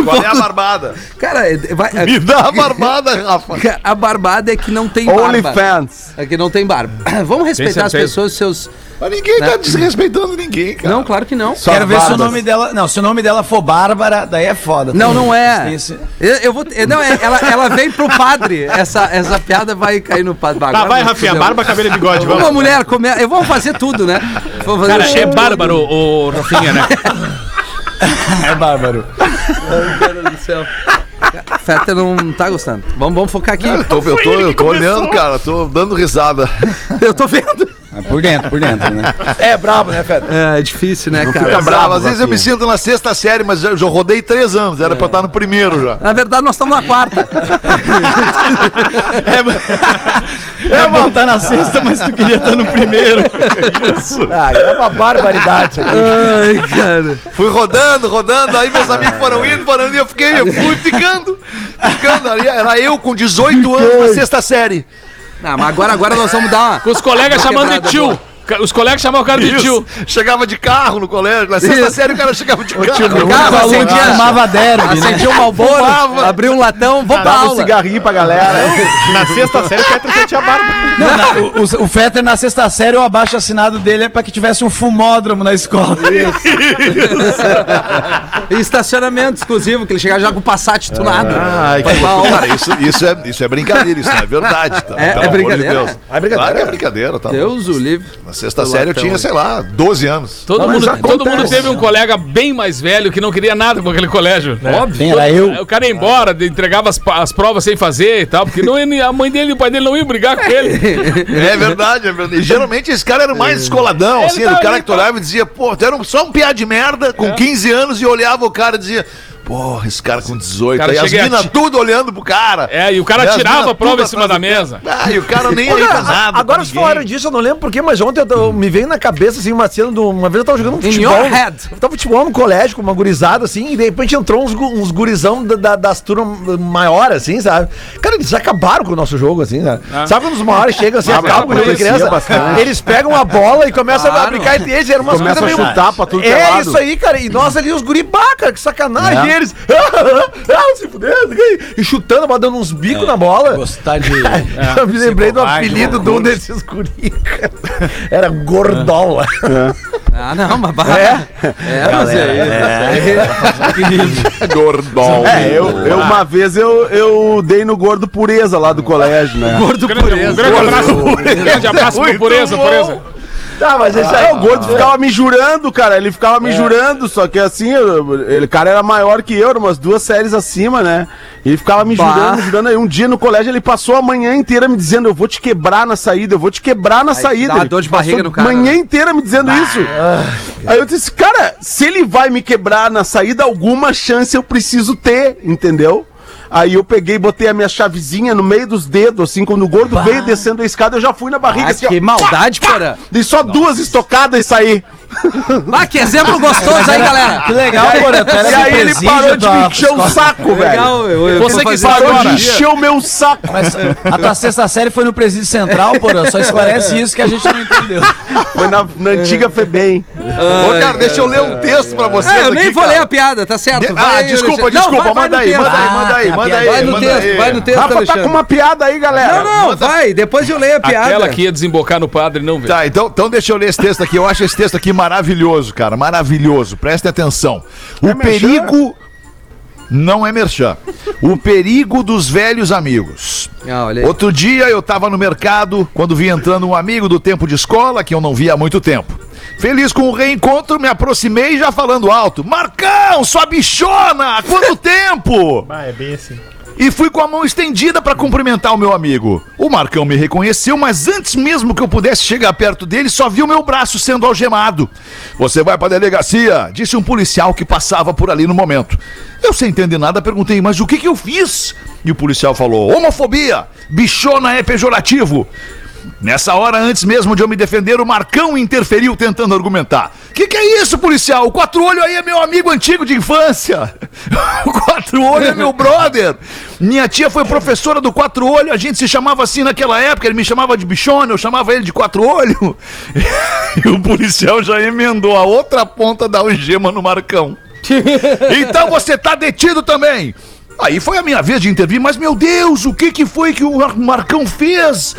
Qual é a barbada? Cara, é- vai, Me dá a barbada, Rafa. a barbada é que não tem barba. OnlyFans. É que não tem barba. *clears throat* Vamos respeitar as pessoas, seus. Mas ninguém tá desrespeitando ninguém, cara. Não, claro que não. Quero ver se o nome dela. Não, se o nome dela for Bárbara, daí é foda. Não, não é. Esse- Eu, eu vou. Não, é, ela, ela vem pro padre. Essa, essa piada vai cair no padre. Tá, Agora vai, não Rafinha. Barba, cabelo e bigode. *laughs* Uma mulher, come... eu vou fazer tudo, né? Vou fazer Cara, é bárbaro o Rafinha, né? É bárbaro. Meu Deus do céu. Não tá gostando. Vamos, vamos focar aqui. Eu tô, eu tô, eu tô olhando, cara, tô dando risada. Eu tô vendo. É por dentro, por dentro, né? É brabo, né, Feta? É, é difícil, né, cara? Fica bravo. Às vezes eu me sinto na sexta série, mas eu já rodei três anos, era pra eu estar no primeiro já. Na verdade, nós estamos na quarta. *laughs* É bom, tá na sexta, mas tu queria estar no primeiro. Ah, é uma barbaridade isso. Ai, cara. Fui rodando, rodando, aí meus amigos foram indo, foram indo, e eu fiquei, eu fui ficando, ficando. Era eu com 18 anos na sexta série. Não, mas agora, agora nós vamos dar uma. Com os colegas chamando de tio. boa. Os colegas chamavam o cara de tio. Chegava de carro no colégio, na sexta Isso. série o cara chegava de carro. O cara Falou que acendia, chamava derby, né? acendia um malboro, abriu um latão, vou pra Dava um aula. cigarrinho pra galera. *laughs* Na sexta série, o já tinha barba. Não, na- o, o Fetter na sexta série, o abaixo assinado dele é pra que tivesse um fumódromo na escola. *laughs* E estacionamento exclusivo, que ele chegava já com o Passat tunado. Ai, que. Cara, isso, isso, é, isso é brincadeira, isso não é verdade. Tá? É- é amor de brincadeira? Deus. É brincadeira? Claro que é brincadeira, tá? Deus o livre. Sexta série eu tinha, aí. sei lá, 12 anos. Todo, Não, mundo, todo mundo teve um colega bem mais velho que não queria nada com aquele colégio. Né? Óbvio. Era eu. O cara ia embora, entregava as, as provas sem fazer e tal, porque não, a mãe dele e o pai dele não iam brigar com ele. *laughs* É verdade, é verdade. E geralmente esse cara era o mais escoladão, assim, era o cara que olhava e dizia, pô, tu era só um piá de merda com 15 anos e olhava o cara e dizia, porra, esse cara com 18. Cara, aí as a minas tudo olhando pro cara. É, e o cara E tirava a prova em cima da mesa. Ah, e o cara nem aí nada. agora vocês falaram disso, eu não lembro porquê, mas ontem eu, eu- me veio na cabeça assim uma cena de um- uma vez eu tava jogando um In futebol. your head. Eu tava futebol no colégio com uma gurizada assim, e de repente entrou uns, uns gurizão da- da- das turmas maiores, assim, sabe? Cara, eles acabaram com o nosso jogo, assim, sabe? Sabe quando os maiores chegam assim, Ah, acabam com o jogo da acontecia criança? bastante. Eles pegam a bola e começam a Claro. brincar entre eles, era umas a coisas meio- chutar pra tudo é É isso aí, cara. E nós ali, os guribá, cara, que sacanagem. É. E eles, *laughs* ah, se fudendo, e chutando, mas dando uns bicos na bola. Gostar de. *laughs* Eu me lembrei do apelido de um desses guri, cara. Era Gordola. *laughs* Ah, não, mas. É, é mas é. Gordol. É, eu, eu uma vez eu, eu dei no gordo pureza lá do colégio, né? Gordo Grande, um pureza. grande abraço, grande abraço pro Pureza, Pureza. Tá, mas esse É, aí. o gordo ficava me jurando, cara. Ele ficava me jurando, só que assim, ele, o cara era maior que eu, umas duas séries acima, né? Ele ficava me Bah. jurando, jurando. Aí um dia no colégio ele passou a manhã inteira me dizendo: Eu vou te quebrar na saída, eu vou te quebrar na saída. dá dor de barriga no cara, manhã né? inteira me dizendo isso. Aí eu disse: Cara, se ele vai me quebrar na saída, alguma chance eu preciso ter, entendeu? Aí eu peguei e botei a minha chavezinha no meio dos dedos, assim, quando o gordo veio descendo a escada, eu já fui na barriga Ah, assim, ó, que maldade, porra. Dei só duas estocadas e saí. Ah, que exemplo gostoso aí, galera. Que legal, era E aí ele parou de me encher o saco, velho. Legal, eu, eu Você que Parou agora. de encher o meu saco. Mas a tua sexta série foi no presídio central, porra. Só esclarece isso que a gente não entendeu. Foi na, na antiga FEBEM. Ô, cara, deixa eu ler um texto pra vocês É, eu nem aqui, vou cara. ler a piada, tá certo? De- Vai Ah, aí, desculpa, Alexandre. Não, desculpa, vai- vai manda no aí, manda aí, Ah, manda aí, tem a manda piada. aí. Vai no manda texto, aí. vai no texto, Rafa tá Alexandre. com uma piada aí, galera. Não, não, vai, depois eu leio a piada. Aquela que ia desembocar no padre, não veio. Tá, então, então deixa eu ler esse texto aqui. Eu acho esse texto aqui maravilhoso, cara. Maravilhoso. Prestem atenção. O perigo. Não é merchan. O perigo dos velhos amigos. Ah. Outro dia eu tava no mercado quando vi entrando um amigo do tempo de escola que eu não via há muito tempo. Feliz com o reencontro, me aproximei já falando alto. Marcão, sua bichona! Quanto *laughs* tempo? Ah, é bem assim. e fui com a mão estendida para cumprimentar o meu amigo. O Marcão me reconheceu, mas antes mesmo que eu pudesse chegar perto dele, só vi o meu braço sendo algemado. Você vai para delegacia, disse um policial que passava por ali no momento. Eu sem entender nada perguntei, mas o que que eu fiz? E o policial falou: homofobia, bichona é pejorativo. Nessa hora, antes mesmo de eu me defender, o Marcão interferiu tentando argumentar. Que que é isso, policial? O Quatro Olho aí é meu amigo antigo de infância. *laughs* O Quatro Olho é meu brother. Minha tia foi professora do Quatro Olho, a gente se chamava assim naquela época, ele me chamava de bichona, eu chamava ele de Quatro Olho. *laughs* E o policial já emendou a outra ponta da algema no Marcão. *laughs* Então você tá detido também. Aí foi a minha vez de intervir, mas meu Deus, o que que foi que o Mar- Marcão fez?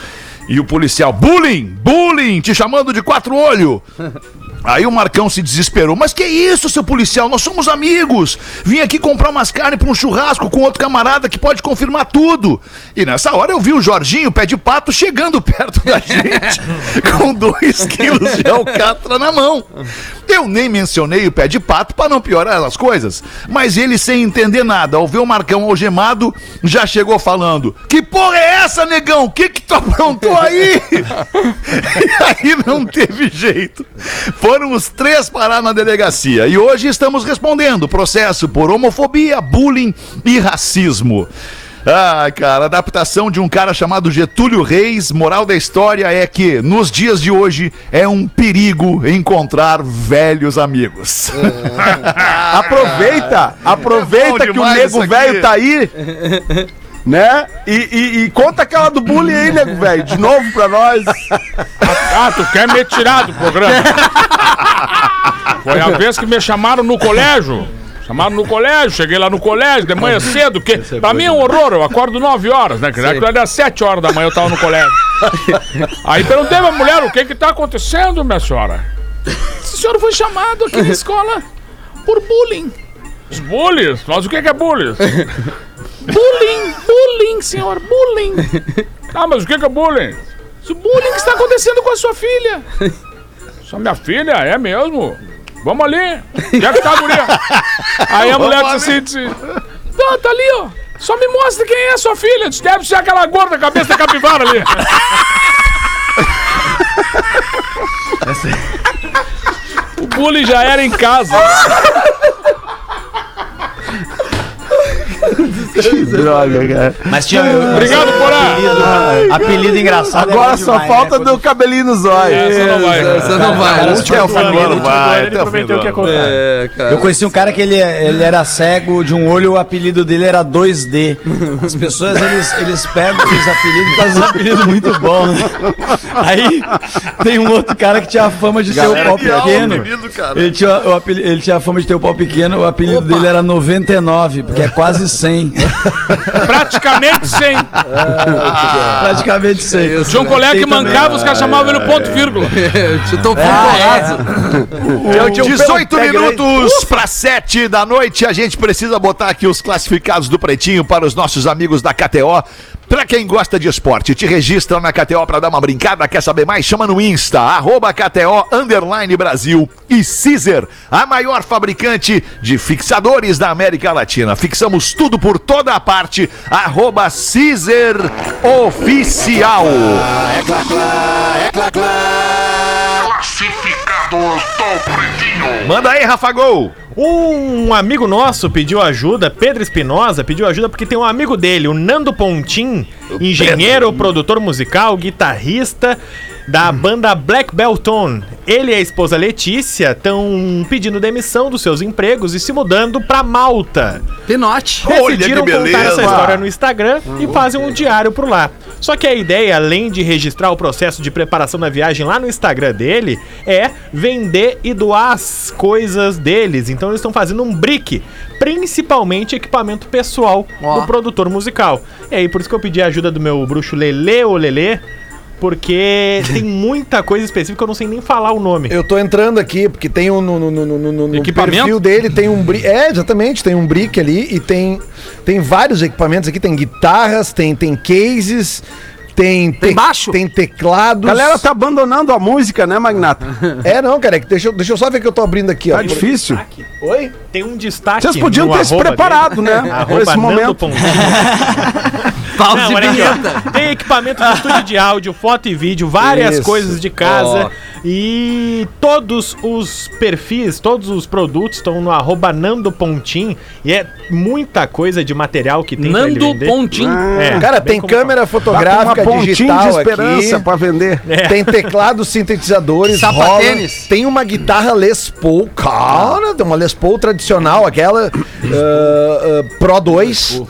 E o policial, bullying, bullying, te chamando de quatro olho. *laughs* Aí o Marcão se desesperou. Mas que isso, seu policial? Nós somos amigos. Vim aqui comprar umas carnes para um churrasco com outro camarada que pode confirmar tudo. E nessa hora eu vi o Jorginho, pé de pato, chegando *laughs* perto da gente *laughs* com dois quilos de alcatra na mão. Eu nem mencionei o pé de pato para não piorar as coisas. Mas ele, sem entender nada, ao ver o Marcão algemado, já chegou falando: Que porra é essa, negão? O que que tu aprontou aí? *laughs* e aí não teve jeito. Foram os três parar na delegacia. E hoje estamos respondendo processo por homofobia, bullying e racismo. Ah, cara, adaptação de um cara chamado Getúlio Reis. Moral da história é que, nos dias de hoje, é um perigo encontrar velhos amigos. Aproveita, *laughs* aproveita É que o nego velho tá aí, né? E, e- e conta aquela do bullying aí, nego velho, de novo pra nós. Ah, tu quer me tirar do programa? *laughs* Foi a vez que me chamaram no colégio. Chamaram no colégio, cheguei lá no colégio, de manhã cedo, que pra mim é um horror, eu acordo 9 horas, né? Que era 7 horas da manhã eu tava no colégio. *laughs* Aí perguntei pra mulher o que que tá acontecendo, minha senhora. O senhor foi chamado aqui na escola por bullying. Os bullies? Mas o que que é bullying? *laughs* bullying, bullying, senhor, bullying. Ah, mas o que que é bullying? O bullying que está acontecendo com a sua filha. Sua minha filha, é mesmo? Vamos ali. Onde é que tá a guria? Aí a mulher disse assim, disse, tá, tá ali, ó. Só me mostra quem é a sua filha. Disse, Deve ser aquela gorda cabeça da capivara ali. O bullying já era em casa. *laughs* Droga, cara. Mas tinha. Obrigado, Porã. Apelido, apelido engraçado. Agora é só demais, falta né? do cabelinho no zóio. Essa não vai. Você não vai. Até o fim do ano vai, Ele prometeu que ia contar. É. Eu conheci um cara que ele, ele era cego de um olho, o apelido dele era 2D. As pessoas, eles, eles pegam os apelidos e fazem um apelido muito bom. né? Aí tem um outro cara que tinha a fama de ter o pau pequeno. Ele tinha, o apeli- ele tinha a fama de ter o pau pequeno, o apelido dele era 99, porque é quase 100. *laughs* Praticamente sem. Praticamente 100. Tinha um colega que mancava, os caras chamavam ele ponto vírgula. Chutou Ah, fundo Então, 18 minutos para 7 da noite. A gente precisa botar aqui os classificados do Pretinho para os nossos amigos da KTO. Pra quem gosta de esporte, te registra na KTO pra dar uma brincada. Quer saber mais? Chama no Insta, arroba KTO, underline Brasil e Caesar, a maior fabricante de fixadores da América Latina. Fixamos tudo por toda a parte, arroba Caesar Oficial. Manda aí, Rafa Gol. Um amigo nosso pediu ajuda, Pedro Espinosa pediu ajuda porque tem um amigo dele, o Nando Pontin, engenheiro, produtor musical, guitarrista da banda Black Belton. Ele e a esposa Letícia estão pedindo demissão dos seus empregos e se mudando pra Malta. Pinote. Olha Decidiram que contar essa história no Instagram e fazem um diário por lá. Só que a ideia, além de registrar o processo de preparação da viagem lá no Instagram dele, é vender e doar as coisas deles. Então eles estão fazendo um brick, principalmente equipamento pessoal Ó. do produtor musical. E aí, por isso que eu pedi a ajuda do meu bruxo Lele ou Lelê, porque tem *laughs* muita coisa específica que eu não sei nem falar o nome. Eu tô entrando aqui, porque tem um no, no, no, no, no- perfil dele, tem um brick. É, exatamente, tem um brick ali e tem, tem vários equipamentos aqui, tem guitarras, tem, tem cases, tem, Tem te- baixo? tem teclados. A galera tá abandonando a música, né, Magnata? É, não, cara, é que deixa, eu- deixa eu só ver que eu tô abrindo aqui, ó. Tá difícil. Oi? Tem um destaque. Vocês podiam no ter se preparado, dele. né? *laughs* Arroba esse Nando momento. Pontinho. Pause Não, e. Tem equipamento de estúdio de áudio, foto e vídeo, várias Isso. coisas de casa. E todos os perfis, todos os produtos estão no arroba Nando Pontim. E é muita coisa de material que tem Nando vender. Pontim. É, Cara, bem tem como- câmera fotográfica uma digital de esperança aqui. pra vender. É. Tem teclado, sintetizadores, Sapatênis. Tem uma guitarra Les Paul, cara, tem uma Les Paul tradicional, aquela *coughs* ah, ah, Pro 2.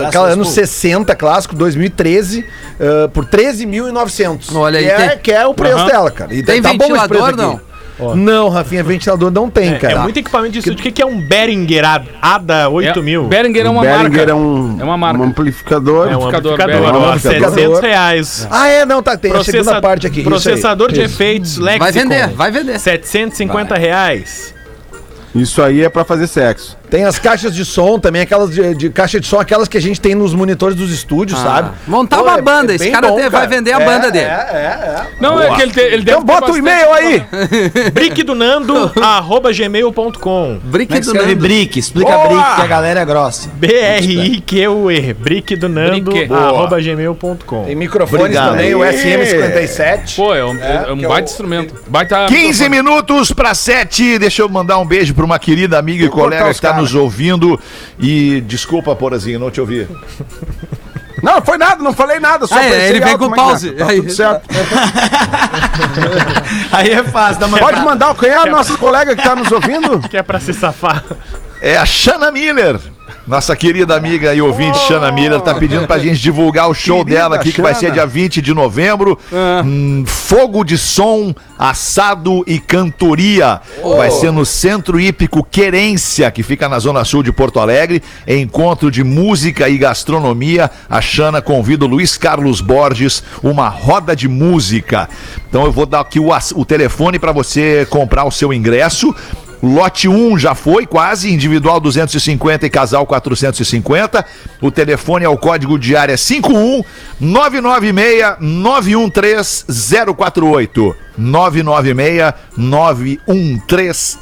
ah, aquela anos Paul. 60, clássico, 2013, ah, por 13.900. Olha aí, que é, tem- que é o preço Aham. dela, cara. E Tem tá bom esse preço ventilador, aqui. não? Não, Rafinha, ventilador não tem, É, cara. é muito equipamento de estúdio. O que, que é um Behringer ADA 8000? Behringer é uma Behringer marca. é um, É uma marca. um amplificador. É um amplificador, amplificador, ó, amplificador. 700 reais. Ah, é, não, tá, tem a segunda Processa- parte aqui. Processador de efeitos Lexicon. Vai vender, vai vender. 750 reais. Isso aí é pra fazer sexo. Tem as caixas de som também, aquelas de, de caixa de som, aquelas que a gente tem nos monitores dos estúdios, sabe? Montar Pô, uma é- banda, é esse cara bom, tem- vai vender a É, banda dele. É, é, é. Não, é que ele, te- ele deve Então bota o e-mail aí. *laughs* Brick do Nando, *laughs* arroba gmail.com. Brick é do Nando. brick? Explica Boa! brick que a galera é grossa. B-R-I-Q-U-E. Brick do Nando, arroba gmail.com. Tem microfones Obrigado. também, o Aê! SM57. Pô, é um, é um é baita o- instrumento. Baita 15 minutos para 7. Deixa eu mandar um beijo para uma querida amiga e colega que está caras. Nos ouvindo. E desculpa, Porazinho, não te ouvi. Não, foi nada, não falei nada. Só Ah, é, pensei ele vem com é pause. Tá, tá Aí- tudo certo. *laughs* Aí é fácil, dá uma Pode mandar, quem é a nossa colega que tá nos ouvindo? *laughs* Que é pra se safar. É a Shana Miller. Nossa querida amiga e ouvinte Shana Miller tá pedindo pra gente divulgar o show Querida dela aqui, que vai ser dia 20 de novembro. Hum, fogo de som, assado e cantoria. Vai ser no Centro Hípico Querência, que fica na Zona Sul de Porto Alegre. Encontro de música e gastronomia. A Shana convida o Luiz Carlos Borges, uma roda de música. Então eu vou dar aqui o, o telefone para você comprar o seu ingresso. Lote 1 já foi, quase, individual 250 e casal 450. O telefone é o código de área 51 996 913 048. 996 913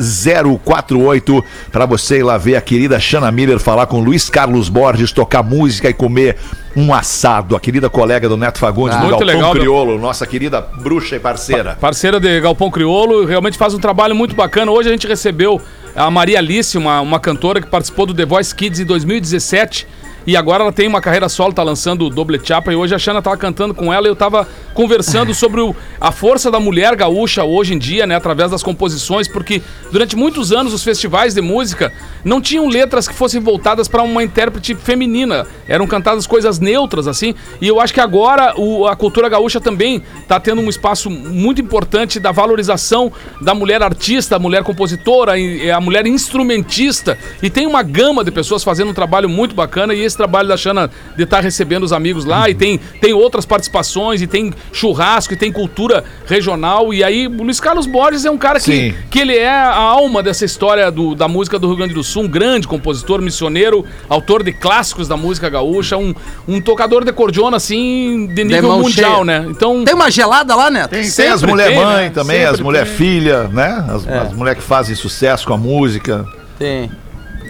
048 para você ir lá ver a querida Shana Miller falar com Luiz Carlos Borges, tocar música e comer um assado. A querida colega do Neto Fagundes Ah, do Galpão legal, meu. Criolo, nossa querida bruxa e parceira. Parceira de Galpão Criolo, realmente faz um trabalho muito bacana. Hoje a gente recebeu a Maria Alice, uma, uma cantora que participou do The Voice Kids em 2017. E agora ela tem uma carreira solo, tá lançando o Doble Chapa. E hoje a Xana tava cantando com ela e eu tava conversando *laughs* sobre o- a força da mulher gaúcha hoje em dia, né? Através das composições, porque durante muitos anos os festivais de música não tinham letras que fossem voltadas para uma intérprete feminina. Eram cantadas coisas neutras, assim. E eu acho que agora o- a cultura gaúcha também tá tendo um espaço muito importante da valorização da mulher artista, a mulher compositora, a mulher instrumentista. E tem uma gama de pessoas fazendo um trabalho muito bacana. E esse trabalho da Xana de estar recebendo os amigos lá. E tem, tem outras participações, e tem churrasco, e tem cultura regional. E aí o Luiz Carlos Borges é um cara que, Sim. que ele é a alma dessa história do- da música do Rio Grande do Sul. Um grande compositor, missioneiro, autor de clássicos da música gaúcha. Um, um tocador de cordiona, assim, de nível mundial, cheia. né? Então... Tem uma gelada lá, Neto? Tem, tem as mulher tem, mãe né? também, Sempre as mulher tem. filha, né? As, as mulheres que fazem sucesso com a música. Tem.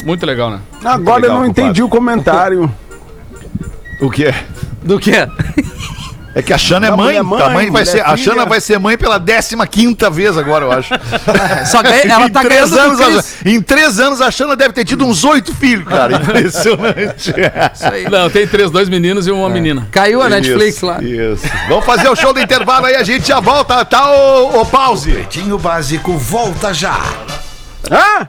Muito legal, né? Agora legal, eu não entendi o comentário. *laughs* O quê? Do quê? É que a Xana é mãe. mãe, a, mãe vai ser, a. Xana vai ser mãe pela 15 quinta vez agora, eu acho. *laughs* Só ganha, ela em, tá três anos, a- em três anos a Xana deve ter tido uns oito filhos, cara. *laughs* Impressionante. Não, tem três, dois meninos e uma menina. Caiu a Netflix Isso, lá. Isso. Vamos fazer o show do intervalo aí, a gente já volta, tá, ô, ô pause? Pretinho Básico volta já. Hã?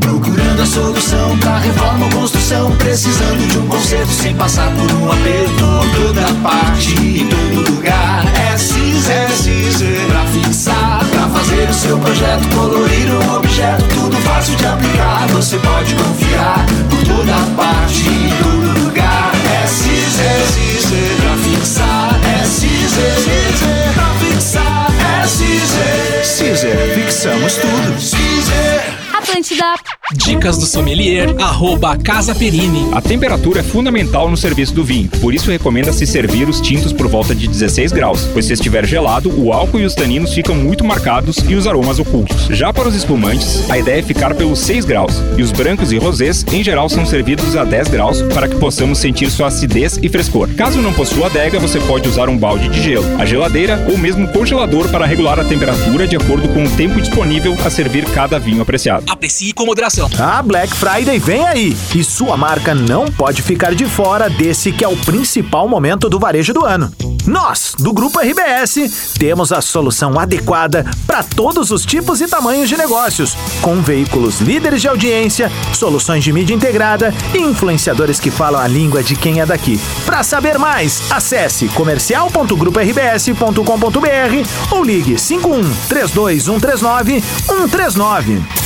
Procurando a solução pra reforma ou construção Precisando de um conserto sem passar por um aperto Toda parte, em todo lugar. É CIS, é CIS Pra fixar, pra fazer o seu projeto Colorir um objeto, tudo fácil de aplicar Você pode confiar por toda parte, em todo lugar. É CIS, é CIS Pra fixar, é CIS, é Pra fixar, é CIS Cizer, fixamos tudo. Atlântida. Dicas do sommelier, arroba Casa Perini. A temperatura é fundamental no serviço do vinho, por isso recomenda-se servir os tintos por volta de 16 graus, pois se estiver gelado, o álcool e os taninos ficam muito marcados e os aromas ocultos. Já para os espumantes, a ideia é ficar pelos 6 graus, e os brancos e rosés, em geral, são servidos a 10 graus para que possamos sentir sua acidez e frescor. Caso não possua adega, você pode usar um balde de gelo, a geladeira ou mesmo congelador para regular a temperatura de acordo com o tempo disponível a servir cada vinho apreciado. Aprecie com moderação. A Black Friday vem aí e sua marca não pode ficar de fora desse que é o principal momento do varejo do ano. Nós, do Grupo RBS, temos a solução adequada para todos os tipos e tamanhos de negócios, com veículos líderes de audiência, soluções de mídia integrada e influenciadores que falam a língua de quem é daqui. Para saber mais, acesse comercial.gruporbs.com.br ou ligue 51 32139 139.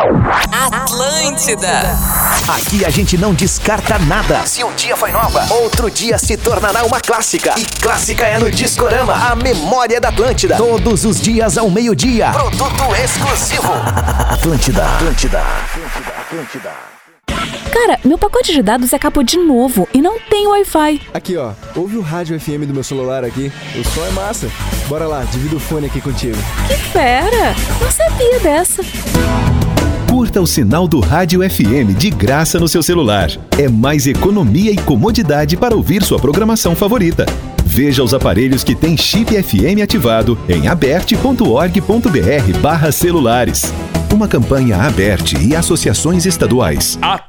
Atlântida. Aqui a gente não descarta nada. Se um dia foi nova, outro dia se tornará uma clássica. E clássica é no Discorama, a memória da Atlântida. Todos os dias ao meio-dia. Produto exclusivo. Atlântida. *laughs* Atlântida. Atlântida. Atlântida. Cara, meu pacote de dados acabou de novo e não tem Wi-Fi. Aqui, ó. Ouve o rádio FM do meu celular aqui. O som é massa. Bora lá, divido o fone aqui contigo. Que fera! Não sabia dessa. Curta o sinal do Rádio FM de graça no seu celular. É mais economia e comodidade para ouvir sua programação favorita. Veja os aparelhos que têm chip FM ativado em aberte.org.br barra celulares. Uma campanha aberte e associações estaduais.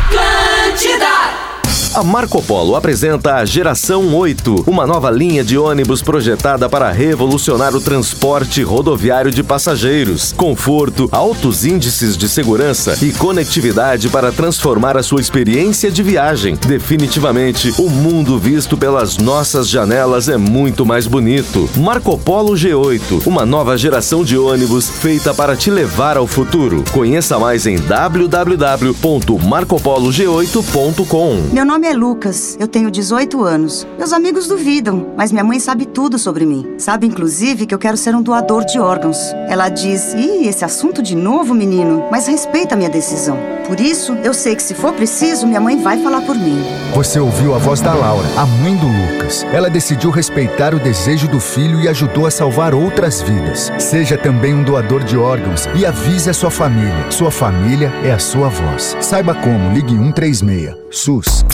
Atlântida. A Marco Polo apresenta a Geração 8, uma nova linha de ônibus projetada para revolucionar o transporte rodoviário de passageiros. Conforto, altos índices de segurança e conectividade para transformar a sua experiência de viagem. Definitivamente, o mundo visto pelas nossas janelas é muito mais bonito. Marco Polo G8, uma nova geração de ônibus feita para te levar ao futuro. Conheça mais em www.marcopolog8.com. Meu nome é Lucas, eu tenho 18 anos. Meus amigos duvidam, mas minha mãe sabe tudo sobre mim. Sabe, inclusive, que eu quero ser um doador de órgãos. Ela diz: Ih, esse assunto de novo, menino, mas respeita a minha decisão. Por isso, eu sei que se for preciso, minha mãe vai falar por mim. Você ouviu a voz da Laura, a mãe do Lucas. Ela decidiu respeitar o desejo do filho e ajudou a salvar outras vidas. Seja também um doador de órgãos e avise a sua família. Sua família é a sua voz. Saiba como, ligue 136. SUS.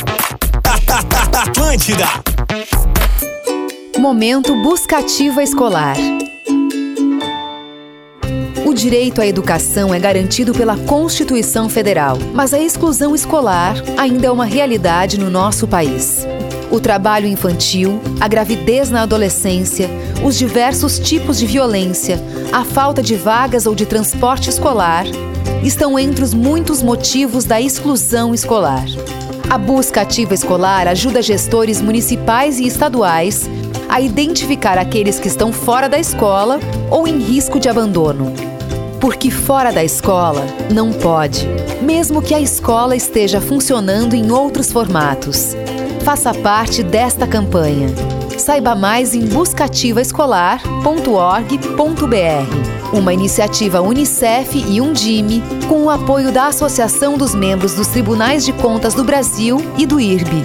*laughs* Atlântida. Momento Buscativa Escolar. O direito à educação é garantido pela Constituição Federal, mas a exclusão escolar ainda é uma realidade no nosso país. O trabalho infantil, a gravidez na adolescência, os diversos tipos de violência, a falta de vagas ou de transporte escolar estão entre os muitos motivos da exclusão escolar. A busca ativa escolar ajuda gestores municipais e estaduais a identificar aqueles que estão fora da escola ou em risco de abandono. Porque fora da escola não pode, mesmo que a escola esteja funcionando em outros formatos. Faça parte desta campanha. Saiba mais em buscativaescolar.org.br. Uma iniciativa Unicef e Undime com o apoio da Associação dos Membros dos Tribunais de Contas do Brasil e do IRB.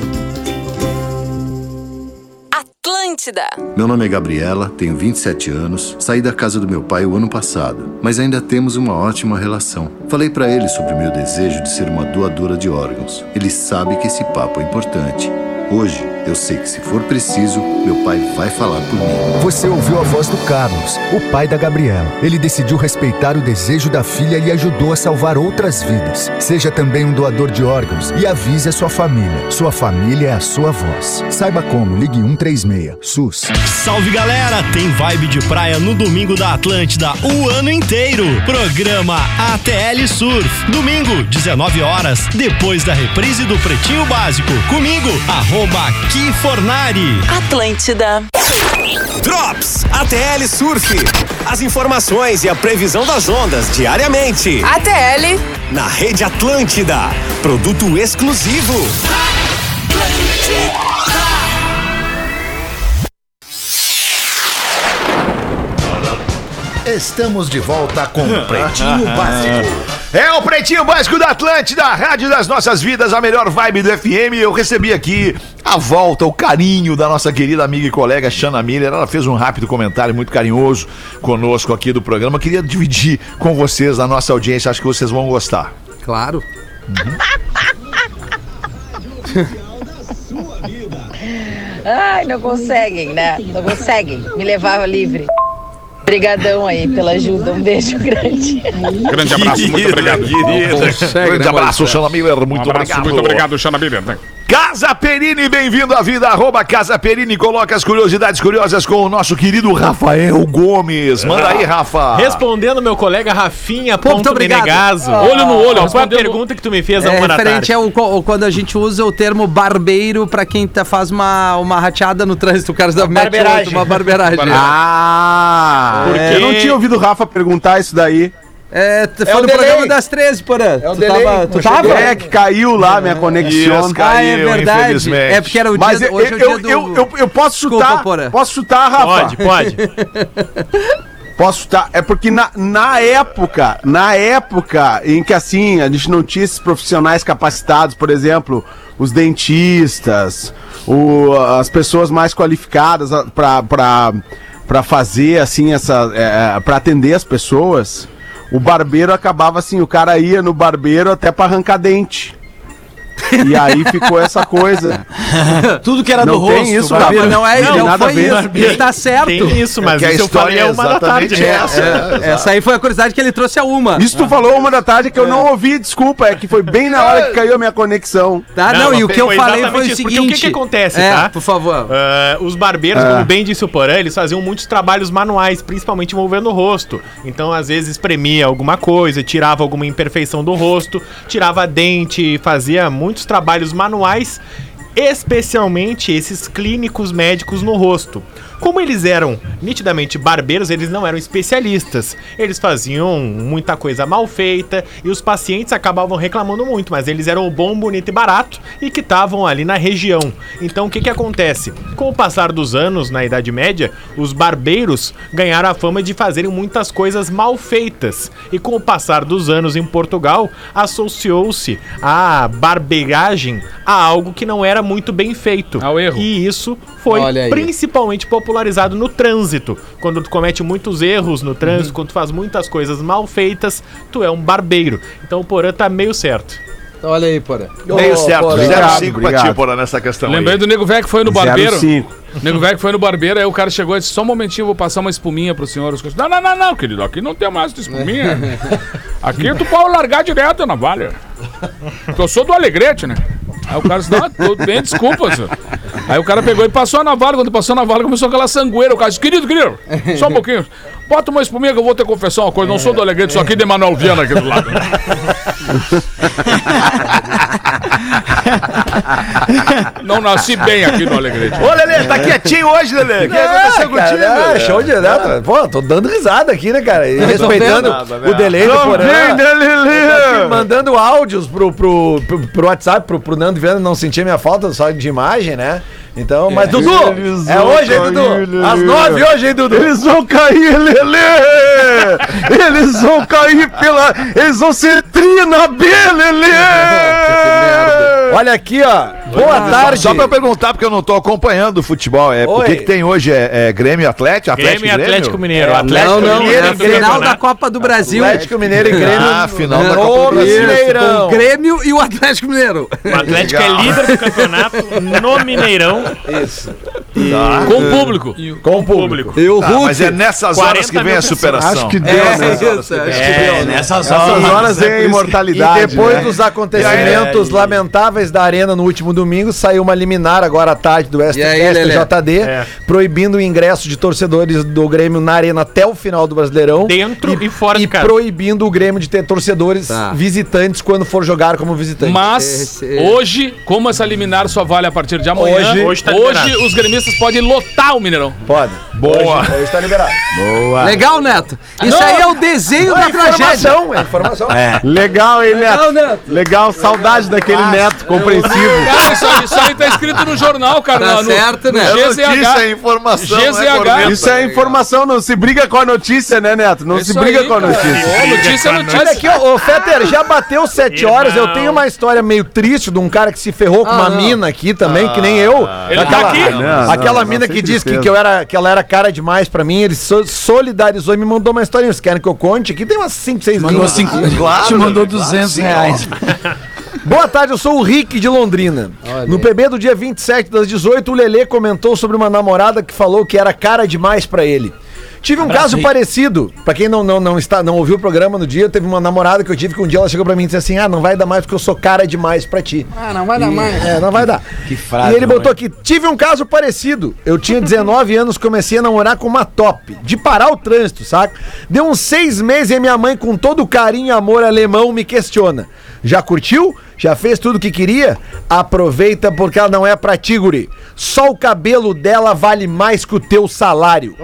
Atlântida. Meu nome é Gabriela, tenho 27 anos, saí da casa do meu pai o ano passado, mas ainda temos uma ótima relação. Falei para ele sobre o meu desejo de ser uma doadora de órgãos. Ele sabe que esse papo é importante. Hoje, Eu sei que se for preciso, meu pai vai falar por mim. Você ouviu a voz do Carlos, o pai da Gabriela. Ele decidiu respeitar o desejo da filha e ajudou a salvar outras vidas. Seja também um doador de órgãos e avise a sua família. Sua família é a sua voz. Saiba como, ligue 136. SUS. Salve galera, tem vibe de praia no domingo da Atlântida o ano inteiro. Programa ATL Surf. Domingo, 19 horas, depois da reprise do Pretinho Básico. Comigo, arroba Kifornari. Atlântida. Drops ATL Surf. As informações e a previsão das ondas diariamente. ATL. Na Rede Atlântida. Produto exclusivo. Estamos de volta com Pretinho *laughs* Básico. É o Pretinho Básico da Atlântida, a rádio das nossas vidas, a melhor vibe do FM. Eu recebi aqui a volta, o carinho da nossa querida amiga e colega Shana Miller. Ela fez um rápido comentário muito carinhoso conosco aqui do programa. Eu queria dividir com vocês, a nossa audiência, acho que vocês vão gostar. Claro. Ai, não conseguem, né? Não conseguem me levar livre. Obrigadão aí pela ajuda. Um beijo grande. Grande abraço, muito obrigado. Querida. Grande abraço, Shana Miller. Muito Um abraço, obrigado. muito obrigado, Xana Miller. Casa Perini, bem-vindo à vida. Arroba Casa Perini, coloca as curiosidades curiosas com o nosso querido Rafael Gomes. Manda aí, Rafa. Respondendo meu colega Rafinha Pô, muito ponto obrigado. Menegaso. Olho no olho, Qual foi a respondendo- pergunta que tu me fez há É uma da referente tarde? ao co- quando a gente usa o termo barbeiro pra quem tá, faz uma, uma rateada no trânsito. O cara da mete barbeiragem. outro, uma barbeiragem. Ah, Porque- eu não tinha ouvido o Rafa perguntar isso daí. É, tu foi o no delay. programa das 13, porã. É o tu delay. tava, tu tava? É, que caiu lá minha conexão. Isso, caiu, Ah, é verdade. infelizmente. É porque era o dia Mas do- eu, hoje é o eu, dia eu, do- eu, eu posso Desculpa, chutar. Porã. Posso chutar, Rafa? Pode, pode. *laughs* Posso chutar? É porque na, na época, na época em que assim, a gente não tinha esses profissionais capacitados, por exemplo, os dentistas, o, as pessoas mais qualificadas para fazer assim essa é, para atender as pessoas, o barbeiro acabava assim, o cara ia no barbeiro até para arrancar dente. *laughs* E aí ficou essa coisa. *laughs* Tudo que era não do tem rosto, isso, barbeiro. Não é, tem não nada foi isso. Ele tá certo. Tem isso, mas É que a isso eu falei história é uma da tarde. essa. É, essa aí foi a curiosidade que ele trouxe a uma. Isso tu falou uma da tarde que eu não ouvi, desculpa, é que foi bem na hora que caiu a minha conexão. Tá, não, e o que eu falei foi o seguinte. o que, que acontece, É, tá? por favor. Ah, os barbeiros, É. como bem disse o Porã, eles faziam muitos trabalhos manuais, principalmente envolvendo o rosto. Então, às vezes, espremia alguma coisa, tirava alguma imperfeição do rosto, tirava dente, fazia muitos trabalhos manuais, especialmente esses clínicos médicos no rosto. Como eles eram nitidamente barbeiros, eles não eram especialistas. Eles faziam muita coisa mal feita e os pacientes acabavam reclamando muito, mas eles eram bom, bonito e barato e que estavam ali na região. Então o que que acontece? Com o passar dos anos, na Idade Média, os barbeiros ganharam a fama de fazerem muitas coisas mal feitas. E com o passar dos anos em Portugal, associou-se a barbeiragem a algo que não era muito bem feito. Ao erro. E isso foi Olha aí. Popularizado no trânsito. Quando tu comete muitos erros no Uhum. trânsito, quando tu faz muitas coisas mal feitas, tu é um barbeiro. Então o Porã tá meio certo. Olha aí, porã. Meio certo, Porã. 0,5 pra ti, Porã, nessa questão Lembrei aí. do Nego Velho que foi no barbeiro. 05. Nego Velho que foi no barbeiro, aí o cara chegou e disse: Só um momentinho, eu vou passar uma espuminha pro senhor. Os Não, não, não, não, querido, aqui não tem mais de espuminha. *laughs* Aqui tu pode largar direto na valha. *laughs* Porque eu sou do Alegrete, né? Aí o cara disse: Não, tudo bem, desculpa, senhor. Aí o cara pegou e passou a navalha. Quando passou a navalha, começou aquela sangueira. O cara disse: Querido, querido, só um pouquinho. Bota uma espuminha que eu vou te confessar uma coisa. Não sou do Alegrete, sou aqui de Manuel Viana aqui do lado. *laughs* *laughs* Não nasci bem aqui no Alegrete. Ô, Lelê, tá quietinho hoje, Lelê? O que aconteceu contigo? ah, show de né? Pô, tô dando risada aqui, né, cara? E respeitando nada, o delay do vem, né, Lelê? Mandando áudios pro, pro, pro, pro WhatsApp, pro, pro Nando Viana não sentir minha falta só de imagem, né? Então, mas Dudu, Eles é hoje, hein, Dudu? Lelê. Às nove hoje, hein, Dudu? Eles vão cair, Lelê! Eles vão cair pela. Eles vão ser trina B, Lelê! *laughs* Olha aqui, ó. Boa tarde. Só, só pra eu perguntar, porque eu não tô acompanhando o futebol. É, o que, que tem hoje? É, é Grêmio e Atlético? Atlético Grêmio e Atlético Mineiro. É, Atlético não, não, Mineiro é final campeonato. da Copa do Brasil. Atlético Mineiro e Grêmio. Ah, final da Copa do Brasil. Brasileirão. O Grêmio e o Atlético Mineiro. O Atlético Legal. é líder do campeonato no Mineirão. Isso. Com o público. Com o público. E o Tá, Hulk. mas é nessas horas que 40 vem a superação. Acho que deu, É, né? isso, acho que É, deu, né? nessas Essas horas né? vem a imortalidade. E depois né? dos acontecimentos lamentáveis da Arena no último domingo, saiu uma liminar agora à tarde do E? STJD, É. proibindo o ingresso de torcedores do Grêmio na Arena até o final do Brasileirão. Dentro e fora e de casa. proibindo o Grêmio de ter torcedores Tá. visitantes quando for jogar como visitante. Mas Esse- hoje, como essa liminar só vale a partir de amanhã, Hoje- hoje, hoje tá liberado. os gremistas podem lotar o Mineirão. Pode. Boa. Hoje, hoje tá liberado. Legal, Neto. Isso aí é o desenho da tragédia. Informação, é informação. Legal, hein, Legal, Neto? Neto. Legal, saudade daquele Neto compreensivo. Cara, isso aí, isso aí tá escrito no jornal, cara. Tá no, certo, né? É notícia, é GZH. informação. é GZH. Isso é informação, não se briga com a notícia, né, Neto? Não Isso se briga aí, com a cara. notícia. Ô, notícia é notícia. Olha aqui, ó, ô Fetter, já bateu sete Irmão. horas. Eu tenho uma história meio triste de um cara que se ferrou com Ah, uma não. mina aqui também, que nem eu. Ele tá aqui? Não, Aquela não, mina não, que disse que, que, eu era, que ela era cara demais pra mim, ele so- solidarizou e me mandou uma historinha. Vocês querem que eu conte? Aqui tem umas 5, 6 Mandou cinco, te mandou 200 reais. Boa tarde, eu sou o Rick de Londrina. no PB do dia 27 das 18, o Lelê comentou sobre uma namorada que falou que era cara demais pra ele. Tive um caso parecido. Pra quem não, não, não, está, não ouviu o programa no dia, teve uma namorada que eu tive que um dia ela chegou pra mim e disse assim: Ah, não vai dar mais porque eu sou cara demais pra ti. Ah, não vai dar mais. É, não vai dar. Que frase, E ele botou aqui: tive um caso parecido. Eu tinha *laughs* 19 anos, comecei a namorar com uma top, de parar o trânsito, saca? Deu uns seis meses e a minha mãe, com todo o carinho e amor alemão, me questiona: Já curtiu? Já fez tudo o que queria? Aproveita porque ela não é pra ti, guri. Só o cabelo dela vale mais que o teu salário.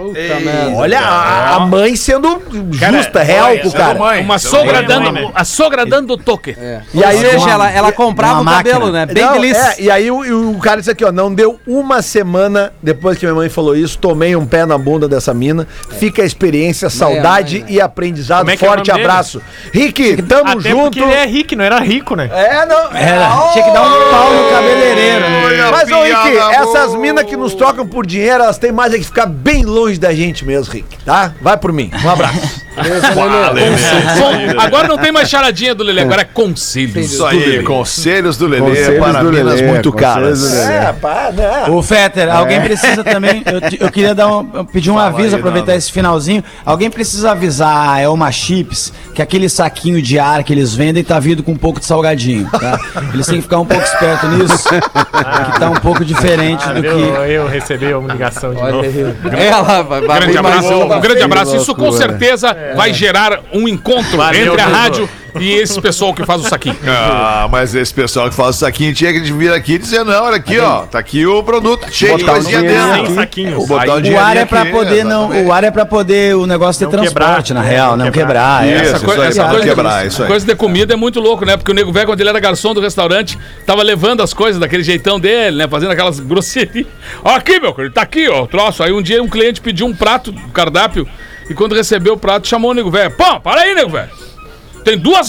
Olha a, a mãe sendo justa, real com o cara. Uma sogra dando, a sogra dando toque. E aí, Ou seja, uma- ela, ela comprava o cabelo, máquina. né? Bem Não, delícia. é, e aí o, o cara disse aqui, ó, não deu uma semana depois que minha mãe falou isso, tomei um pé na bunda dessa mina, fica a experiência, saudade e aprendizado, é é o forte nome dele? abraço. Rick, tamo Até junto. porque ele é rico, não era rico, né? É, não. Era, tinha que dar um pau no cabeleireiro. Mas, ô, Rick, piada essas minas que nos trocam por dinheiro, elas têm mais é que ficar bem longe da gente mesmo, Rick, tá? Vai por mim. Um abraço. *laughs* Com- agora não tem mais charadinha do Lelê, agora é conselhos. Isso do aí, Lelê. conselhos do Lelê Conselhos para do Lelê, muito caras. do Lelê. É, pá, né? Fetter, alguém precisa também. Eu, eu queria dar um, pedir um aviso, aí, aproveitar Nando. esse finalzinho. Alguém precisa avisar a Elma Chips que aquele saquinho de ar que eles vendem tá vindo com um pouco de salgadinho, tá? Eles têm que ficar um pouco esperto nisso, que tá um pouco diferente do eu, que. eu recebi uma ligação de novo. Ela vai, vai Grande abraço, um grande abraço. Isso com loucura. certeza vai gerar um encontro Valeu, entre a Dudu. rádio e esse pessoal que faz o saquinho. *laughs* Ah, mas esse pessoal que faz o saquinho tinha que vir aqui e dizer, não, olha aqui, ó, tá aqui o produto cheio de Botar um coisinha dentro. aqui. saquinhos. Botar Aí- o O ar é aqui, pra poder não, exatamente. o ar é para poder o negócio ter Não transporte, quebrar, na real, não não quebrar. quebrar. é. Isso, Essa, isso coi- aí, essa pra coisa, quebrar, isso aí. coisa de comida é muito louco, né? Porque o nego velho, quando ele era garçom do restaurante, tava levando as coisas daquele jeitão dele, né? Fazendo aquelas *laughs* grosserias. Ó, aqui, meu querido, tá aqui, ó, o troço. Aí um dia um cliente pediu um prato, um cardápio, e quando recebeu o prato, chamou o nego velho. Pô, para aí, nego velho. Tem duas